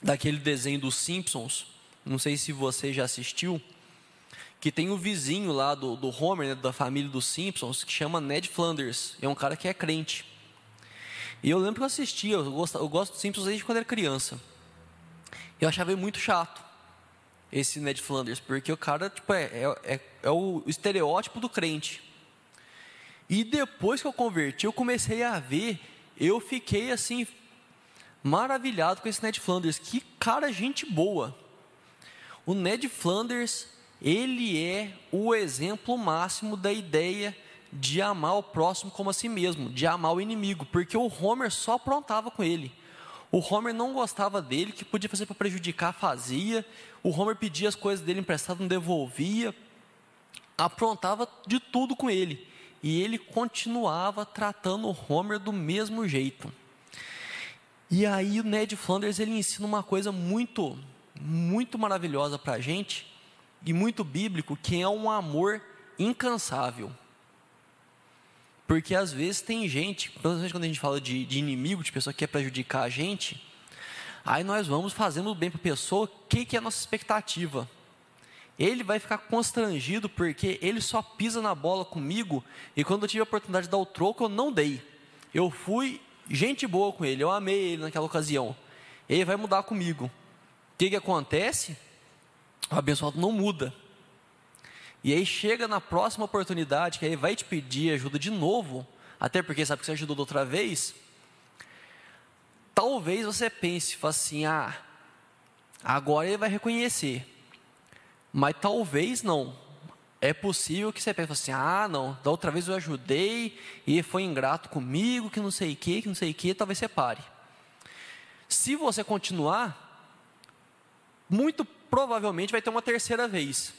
daquele desenho dos Simpsons, não sei se você já assistiu, que tem o vizinho lá do, do Homer, né, da família dos Simpsons, que chama Ned Flanders. É um cara que é crente. E eu lembro que eu assistia, eu gosto, eu gosto dos Simpsons desde quando era criança. Eu achava ele muito chato, esse Ned Flanders, porque o cara tipo, é, é, é o estereótipo do crente. E depois que eu converti, eu comecei a ver, eu fiquei assim, maravilhado com esse Ned Flanders. Que cara, gente boa. O Ned Flanders, ele é o exemplo máximo da ideia de amar o próximo como a si mesmo, de amar o inimigo, porque o Homer só aprontava com ele. O Homer não gostava dele, que podia fazer para prejudicar, fazia. O Homer pedia as coisas dele emprestado, não devolvia. Aprontava de tudo com ele. E ele continuava tratando o Homer do mesmo jeito. E aí o Ned Flanders ele ensina uma coisa muito, muito maravilhosa para a gente e muito bíblico, que é um amor incansável. Porque às vezes tem gente, principalmente quando a gente fala de, de inimigo, de pessoa que quer prejudicar a gente, aí nós vamos fazendo bem para a pessoa, o que, que é a nossa expectativa? Ele vai ficar constrangido porque ele só pisa na bola comigo e quando eu tive a oportunidade de dar o troco, eu não dei. Eu fui gente boa com ele, eu amei ele naquela ocasião. Ele vai mudar comigo. O que, que acontece? O abençoado não muda. E aí chega na próxima oportunidade, que aí vai te pedir ajuda de novo, até porque sabe que você ajudou da outra vez. Talvez você pense, fale assim, ah, agora ele vai reconhecer. Mas talvez não. É possível que você pense assim, ah, não, da outra vez eu ajudei e foi ingrato comigo, que não sei o que, que não sei o que, talvez você pare. Se você continuar, muito provavelmente vai ter uma terceira vez.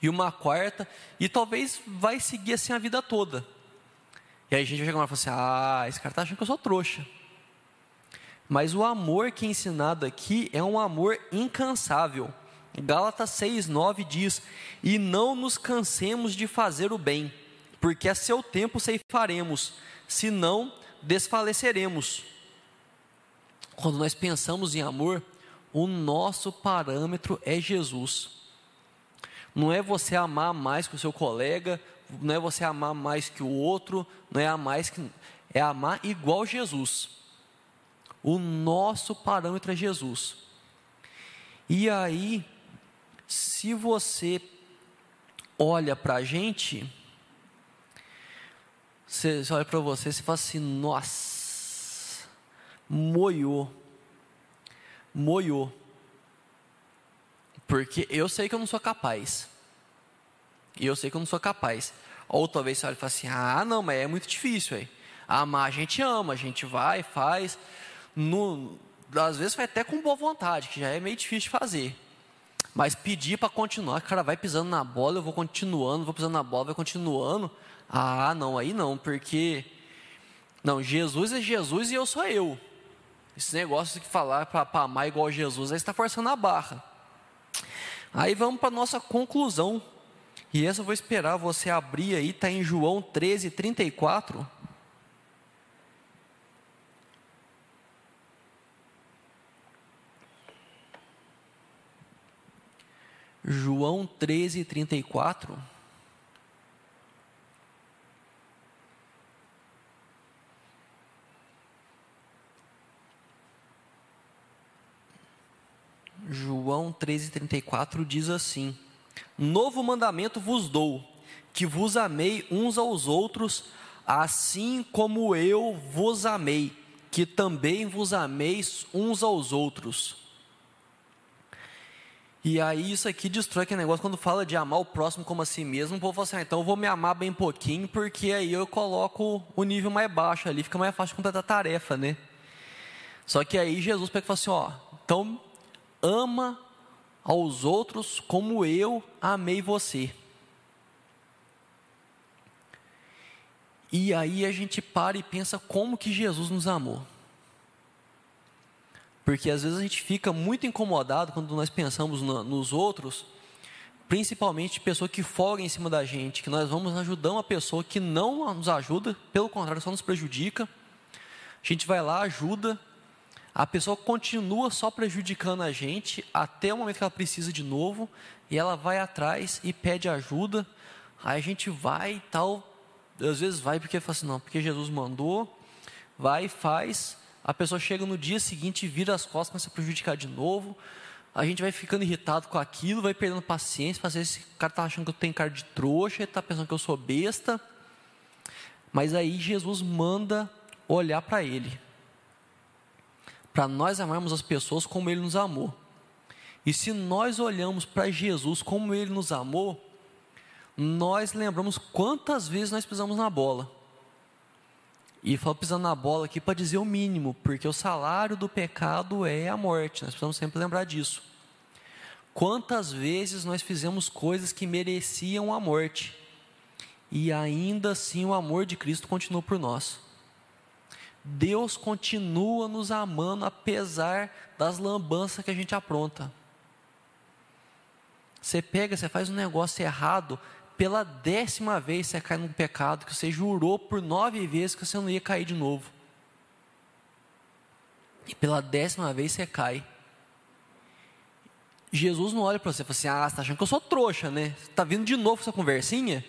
e uma quarta, e talvez vai seguir assim a vida toda. E aí a gente vai chegar e falar assim: ah, esse cara está achando que eu sou trouxa. Mas o amor que é ensinado aqui é um amor incansável. Gálatas 6,9 diz: E não nos cansemos de fazer o bem, porque a seu tempo ceifaremos, senão desfaleceremos. Quando nós pensamos em amor, o nosso parâmetro é Jesus. Não é você amar mais que o seu colega, não é você amar mais que o outro, não é amar mais que é amar igual Jesus. O nosso parâmetro é Jesus. E aí, se você olha para a gente, você, você olha para você e fala assim: nossa, moiou, moiou. Porque eu sei que eu não sou capaz. E eu sei que eu não sou capaz. Ou talvez você olhe e fale assim: ah, não, mas é muito difícil. Aí. Amar a gente ama, a gente vai, faz. No, às vezes vai até com boa vontade, que já é meio difícil de fazer. Mas pedir para continuar, cara, vai pisando na bola, eu vou continuando, vou pisando na bola, vai continuando. Ah, não, aí não, porque. Não, Jesus é Jesus e eu sou eu. Esse negócio de falar para amar igual Jesus, aí está forçando a barra. Aí vamos para a nossa conclusão. E essa eu vou esperar você abrir aí, está em João 13, 34. João 13, 34. João 13,34 diz assim: Novo mandamento vos dou, que vos amei uns aos outros, assim como eu vos amei, que também vos ameis uns aos outros. E aí isso aqui destrói aquele negócio, quando fala de amar o próximo como a si mesmo, o povo fala assim, ah, então eu vou me amar bem pouquinho, porque aí eu coloco o nível mais baixo ali, fica mais fácil completar a tarefa, né? Só que aí Jesus pega e fala assim, ó, então ama aos outros como eu amei você. E aí a gente para e pensa como que Jesus nos amou. Porque às vezes a gente fica muito incomodado quando nós pensamos no, nos outros, principalmente pessoa que folga em cima da gente, que nós vamos ajudar uma pessoa que não nos ajuda, pelo contrário, só nos prejudica. A gente vai lá, ajuda, a pessoa continua só prejudicando a gente até o momento que ela precisa de novo, e ela vai atrás e pede ajuda. Aí a gente vai e tal, às vezes vai porque fala assim, não, porque Jesus mandou, vai e faz. A pessoa chega no dia seguinte, vira as costas, começa a prejudicar de novo. A gente vai ficando irritado com aquilo, vai perdendo paciência. Às vezes esse cara está achando que eu tenho cara de trouxa, ele está pensando que eu sou besta. Mas aí Jesus manda olhar para ele. Para nós amarmos as pessoas como ele nos amou. E se nós olhamos para Jesus como ele nos amou, nós lembramos quantas vezes nós pisamos na bola. E falo pisando na bola aqui para dizer o mínimo, porque o salário do pecado é a morte, nós precisamos sempre lembrar disso. Quantas vezes nós fizemos coisas que mereciam a morte, e ainda assim o amor de Cristo continua por nós. Deus continua nos amando apesar das lambanças que a gente apronta. Você pega, você faz um negócio errado, pela décima vez você cai num pecado que você jurou por nove vezes que você não ia cair de novo. E pela décima vez você cai. Jesus não olha para você e fala assim: Ah, você está achando que eu sou trouxa, né? Está vindo de novo essa conversinha?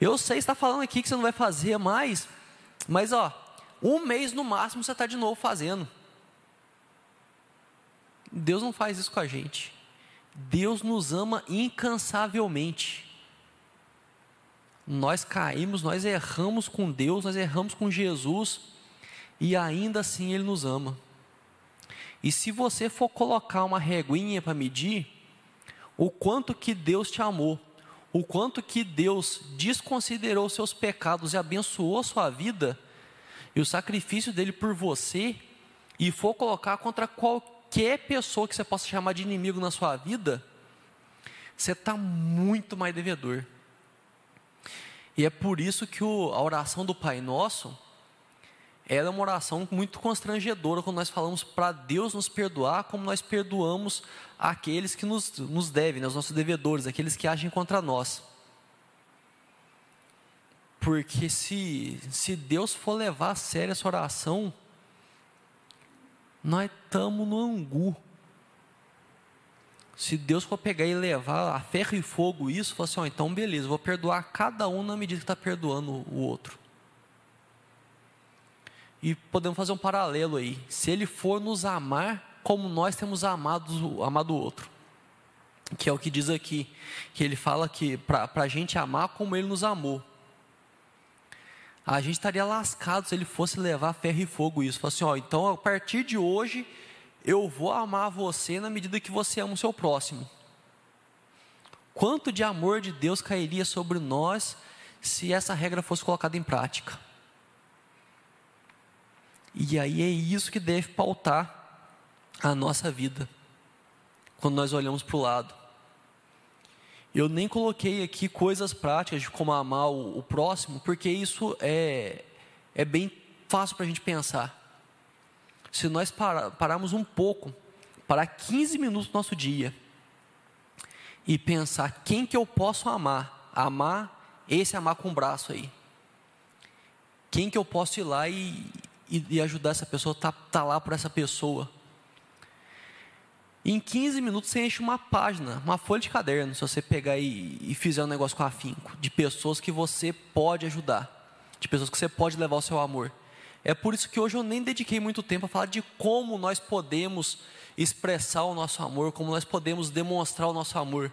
Eu sei, está falando aqui que você não vai fazer mais, mas ó, um mês no máximo você está de novo fazendo. Deus não faz isso com a gente. Deus nos ama incansavelmente. Nós caímos, nós erramos com Deus, nós erramos com Jesus, e ainda assim Ele nos ama. E se você for colocar uma reguinha para medir, o quanto que Deus te amou, o quanto que Deus desconsiderou seus pecados e abençoou sua vida, e o sacrifício dele por você, e for colocar contra qualquer pessoa que você possa chamar de inimigo na sua vida, você está muito mais devedor. E é por isso que o, a oração do Pai Nosso, ela é uma oração muito constrangedora quando nós falamos para Deus nos perdoar, como nós perdoamos aqueles que nos, nos devem, né, os nossos devedores, aqueles que agem contra nós. Porque se, se Deus for levar a sério essa oração, nós estamos no angu. Se Deus for pegar e levar a ferro e fogo isso, falar assim, então beleza, vou perdoar cada um na medida que está perdoando o outro. E podemos fazer um paralelo aí. Se ele for nos amar como nós temos amado, amado o outro. Que é o que diz aqui. Que ele fala que para a gente amar como ele nos amou. A gente estaria lascado se ele fosse levar ferro e fogo isso. Falar assim, ó, então a partir de hoje eu vou amar você na medida que você ama o seu próximo. Quanto de amor de Deus cairia sobre nós se essa regra fosse colocada em prática? E aí é isso que deve pautar a nossa vida, quando nós olhamos para o lado. Eu nem coloquei aqui coisas práticas de como amar o, o próximo, porque isso é, é bem fácil para a gente pensar se nós pararmos um pouco, parar 15 minutos do nosso dia e pensar quem que eu posso amar, amar, esse amar com o braço aí. Quem que eu posso ir lá e, e, e ajudar essa pessoa, tá, tá lá por essa pessoa. Em 15 minutos você enche uma página, uma folha de caderno, se você pegar e, e fizer um negócio com afinco, de pessoas que você pode ajudar, de pessoas que você pode levar o seu amor. É por isso que hoje eu nem dediquei muito tempo a falar de como nós podemos expressar o nosso amor, como nós podemos demonstrar o nosso amor.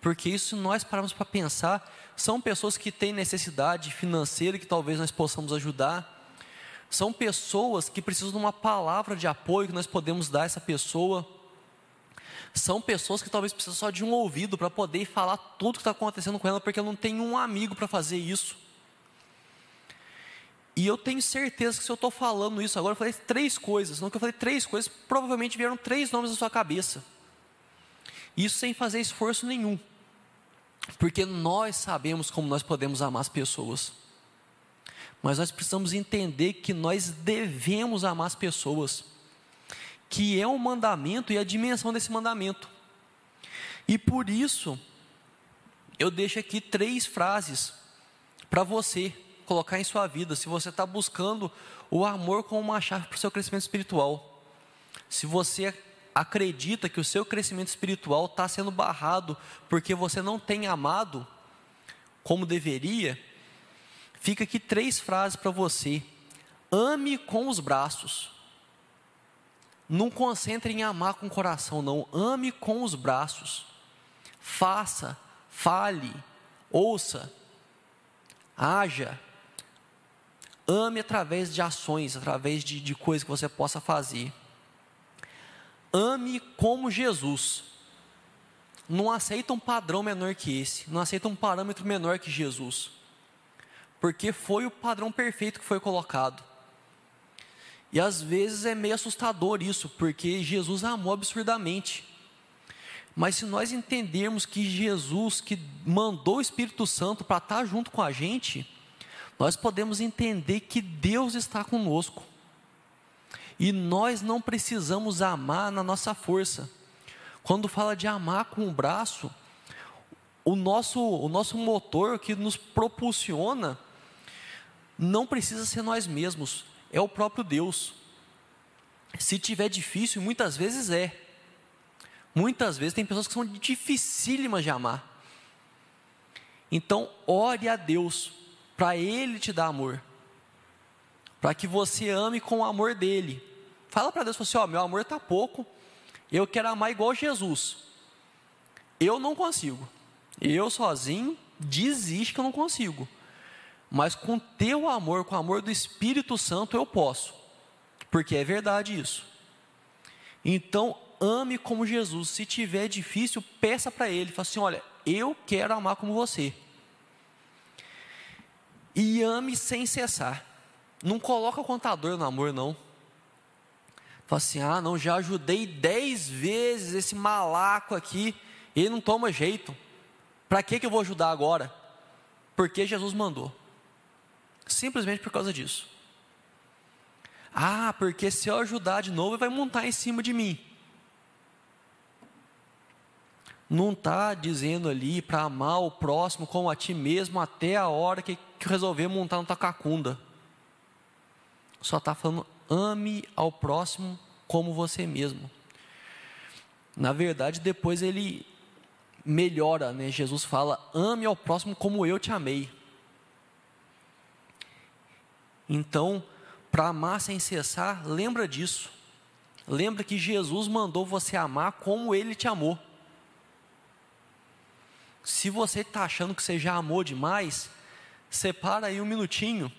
Porque isso nós paramos para pensar, são pessoas que têm necessidade financeira que talvez nós possamos ajudar. São pessoas que precisam de uma palavra de apoio que nós podemos dar a essa pessoa. São pessoas que talvez precisam só de um ouvido para poder falar tudo que está acontecendo com ela, porque não tem um amigo para fazer isso. E eu tenho certeza que se eu estou falando isso agora, eu falei três coisas. Não que eu falei três coisas, provavelmente vieram três nomes na sua cabeça. Isso sem fazer esforço nenhum. Porque nós sabemos como nós podemos amar as pessoas. Mas nós precisamos entender que nós devemos amar as pessoas. Que é um mandamento e a dimensão desse mandamento. E por isso, eu deixo aqui três frases para você colocar em sua vida, se você está buscando o amor como uma chave para o seu crescimento espiritual, se você acredita que o seu crescimento espiritual está sendo barrado porque você não tem amado como deveria, fica aqui três frases para você. Ame com os braços. Não concentre em amar com o coração, não. Ame com os braços. Faça, fale, ouça, haja. Ame através de ações, através de, de coisas que você possa fazer. Ame como Jesus. Não aceita um padrão menor que esse. Não aceita um parâmetro menor que Jesus. Porque foi o padrão perfeito que foi colocado. E às vezes é meio assustador isso, porque Jesus amou absurdamente. Mas se nós entendermos que Jesus, que mandou o Espírito Santo para estar junto com a gente, nós podemos entender que Deus está conosco. E nós não precisamos amar na nossa força. Quando fala de amar com o braço, o nosso, o nosso motor que nos propulsiona não precisa ser nós mesmos, é o próprio Deus. Se tiver difícil, muitas vezes é. Muitas vezes tem pessoas que são dificílimas de amar. Então, ore a Deus para Ele te dar amor, para que você ame com o amor dele. Fala para Deus assim: ó, meu amor está pouco, eu quero amar igual Jesus. Eu não consigo, eu sozinho desisto que eu não consigo mas com teu amor, com o amor do Espírito Santo, eu posso, porque é verdade isso. Então, ame como Jesus. Se tiver difícil, peça para Ele, fala assim: olha, eu quero amar como você. E ame sem cessar. Não coloca o contador no amor, não. Fala assim: ah, não, já ajudei dez vezes esse malaco aqui, ele não toma jeito. Para que, que eu vou ajudar agora? Porque Jesus mandou. Simplesmente por causa disso. Ah, porque se eu ajudar de novo, ele vai montar em cima de mim. Não está dizendo ali para amar o próximo como a ti mesmo até a hora que, que resolver montar no tacacunda. Só está falando, ame ao próximo como você mesmo. Na verdade, depois ele melhora, né? Jesus fala, ame ao próximo como eu te amei. Então, para amar sem cessar, lembra disso. Lembra que Jesus mandou você amar como Ele te amou. Se você está achando que você já amou demais, separa aí um minutinho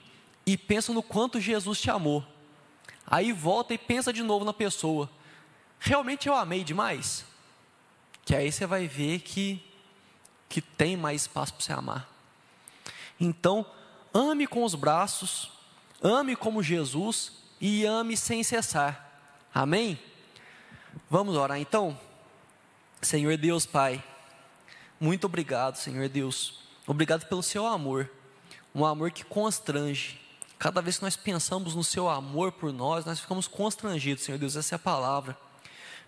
e pensa no quanto Jesus te amou. Aí volta e pensa de novo na pessoa. Realmente eu amei demais? Que aí você vai ver que, que tem mais espaço para você amar. Então, ame com os braços, Ame como Jesus e ame sem cessar. Amém? Vamos orar então? Senhor Deus Pai, muito obrigado, Senhor Deus. Obrigado pelo seu amor, um amor que constrange. Cada vez que nós pensamos no seu amor por nós, nós ficamos constrangidos, Senhor Deus, essa é a palavra.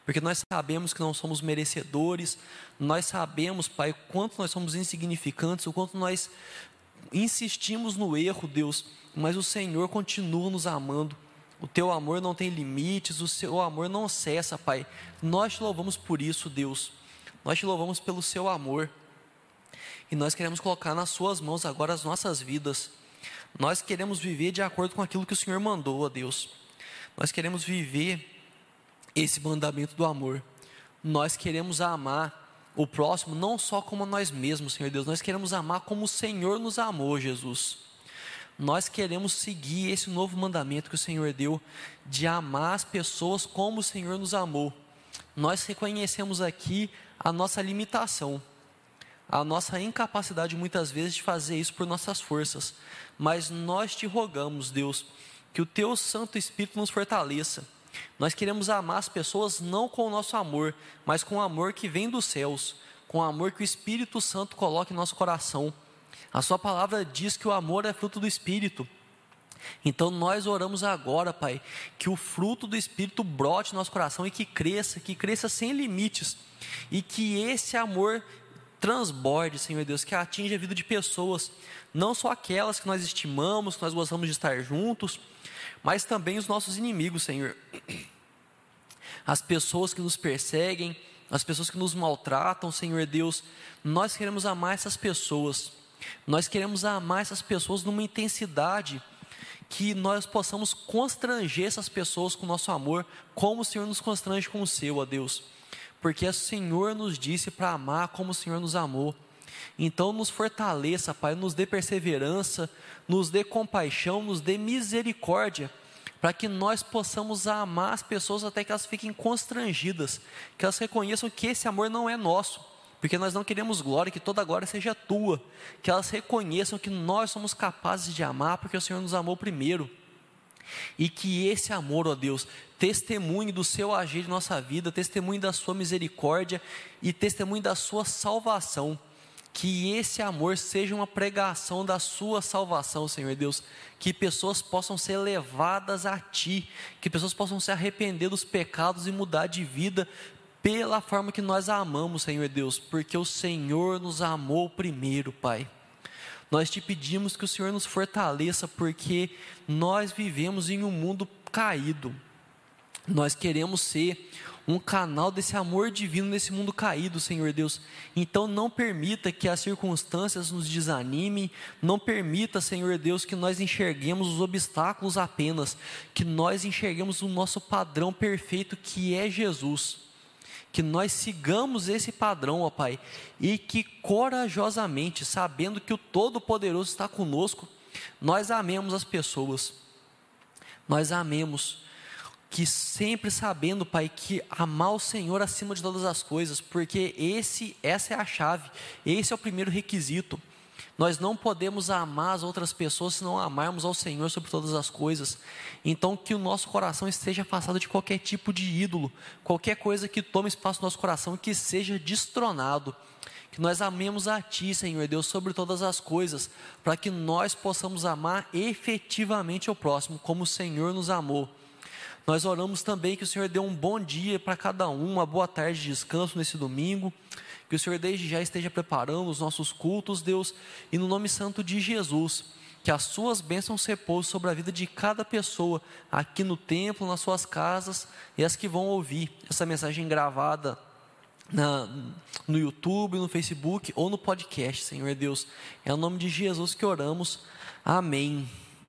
Porque nós sabemos que não somos merecedores, nós sabemos, Pai, o quanto nós somos insignificantes, o quanto nós insistimos no erro, Deus, mas o Senhor continua nos amando. O teu amor não tem limites, o seu amor não cessa, Pai. Nós te louvamos por isso, Deus. Nós te louvamos pelo seu amor. E nós queremos colocar nas suas mãos agora as nossas vidas. Nós queremos viver de acordo com aquilo que o Senhor mandou, ó Deus. Nós queremos viver esse mandamento do amor. Nós queremos amar o próximo não só como nós mesmos, Senhor Deus, nós queremos amar como o Senhor nos amou, Jesus. Nós queremos seguir esse novo mandamento que o Senhor deu de amar as pessoas como o Senhor nos amou. Nós reconhecemos aqui a nossa limitação, a nossa incapacidade muitas vezes de fazer isso por nossas forças, mas nós te rogamos, Deus, que o teu Santo Espírito nos fortaleça nós queremos amar as pessoas não com o nosso amor, mas com o amor que vem dos céus, com o amor que o Espírito Santo coloca em nosso coração. A Sua palavra diz que o amor é fruto do Espírito. Então nós oramos agora, Pai, que o fruto do Espírito brote no nosso coração e que cresça, que cresça sem limites, e que esse amor transborde, Senhor Deus, que atinja a vida de pessoas, não só aquelas que nós estimamos, que nós gostamos de estar juntos, mas também os nossos inimigos, Senhor. as pessoas que nos perseguem, as pessoas que nos maltratam, Senhor Deus. Nós queremos amar essas pessoas. Nós queremos amar essas pessoas numa intensidade que nós possamos constranger essas pessoas com o nosso amor, como o Senhor nos constrange com o seu, ó Deus. Porque o Senhor nos disse para amar como o Senhor nos amou. Então, nos fortaleça, Pai, nos dê perseverança, nos dê compaixão, nos dê misericórdia, para que nós possamos amar as pessoas até que elas fiquem constrangidas, que elas reconheçam que esse amor não é nosso, porque nós não queremos glória, que toda glória seja tua, que elas reconheçam que nós somos capazes de amar, porque o Senhor nos amou primeiro. E que esse amor, ó Deus, testemunhe do seu agir em nossa vida, testemunhe da sua misericórdia e testemunhe da sua salvação que esse amor seja uma pregação da sua salvação, Senhor Deus, que pessoas possam ser levadas a Ti, que pessoas possam se arrepender dos pecados e mudar de vida pela forma que nós amamos, Senhor Deus, porque o Senhor nos amou primeiro, Pai. Nós te pedimos que o Senhor nos fortaleça, porque nós vivemos em um mundo caído. Nós queremos ser um canal desse amor divino nesse mundo caído, Senhor Deus. Então não permita que as circunstâncias nos desanimem, não permita, Senhor Deus, que nós enxerguemos os obstáculos apenas, que nós enxerguemos o nosso padrão perfeito que é Jesus. Que nós sigamos esse padrão, ó Pai, e que corajosamente, sabendo que o Todo-Poderoso está conosco, nós amemos as pessoas, nós amemos que sempre sabendo, Pai, que amar o Senhor acima de todas as coisas, porque esse, essa é a chave, esse é o primeiro requisito. Nós não podemos amar as outras pessoas se não amarmos ao Senhor sobre todas as coisas. Então, que o nosso coração esteja afastado de qualquer tipo de ídolo, qualquer coisa que tome espaço no nosso coração, que seja destronado. Que nós amemos a Ti, Senhor Deus, sobre todas as coisas, para que nós possamos amar efetivamente o próximo, como o Senhor nos amou. Nós oramos também que o Senhor dê um bom dia para cada um, uma boa tarde de descanso nesse domingo. Que o Senhor desde já esteja preparando os nossos cultos, Deus, e no nome santo de Jesus, que as suas bênçãos repousem sobre a vida de cada pessoa aqui no templo, nas suas casas e as que vão ouvir essa mensagem gravada na, no YouTube, no Facebook ou no podcast, Senhor Deus. É o nome de Jesus que oramos. Amém.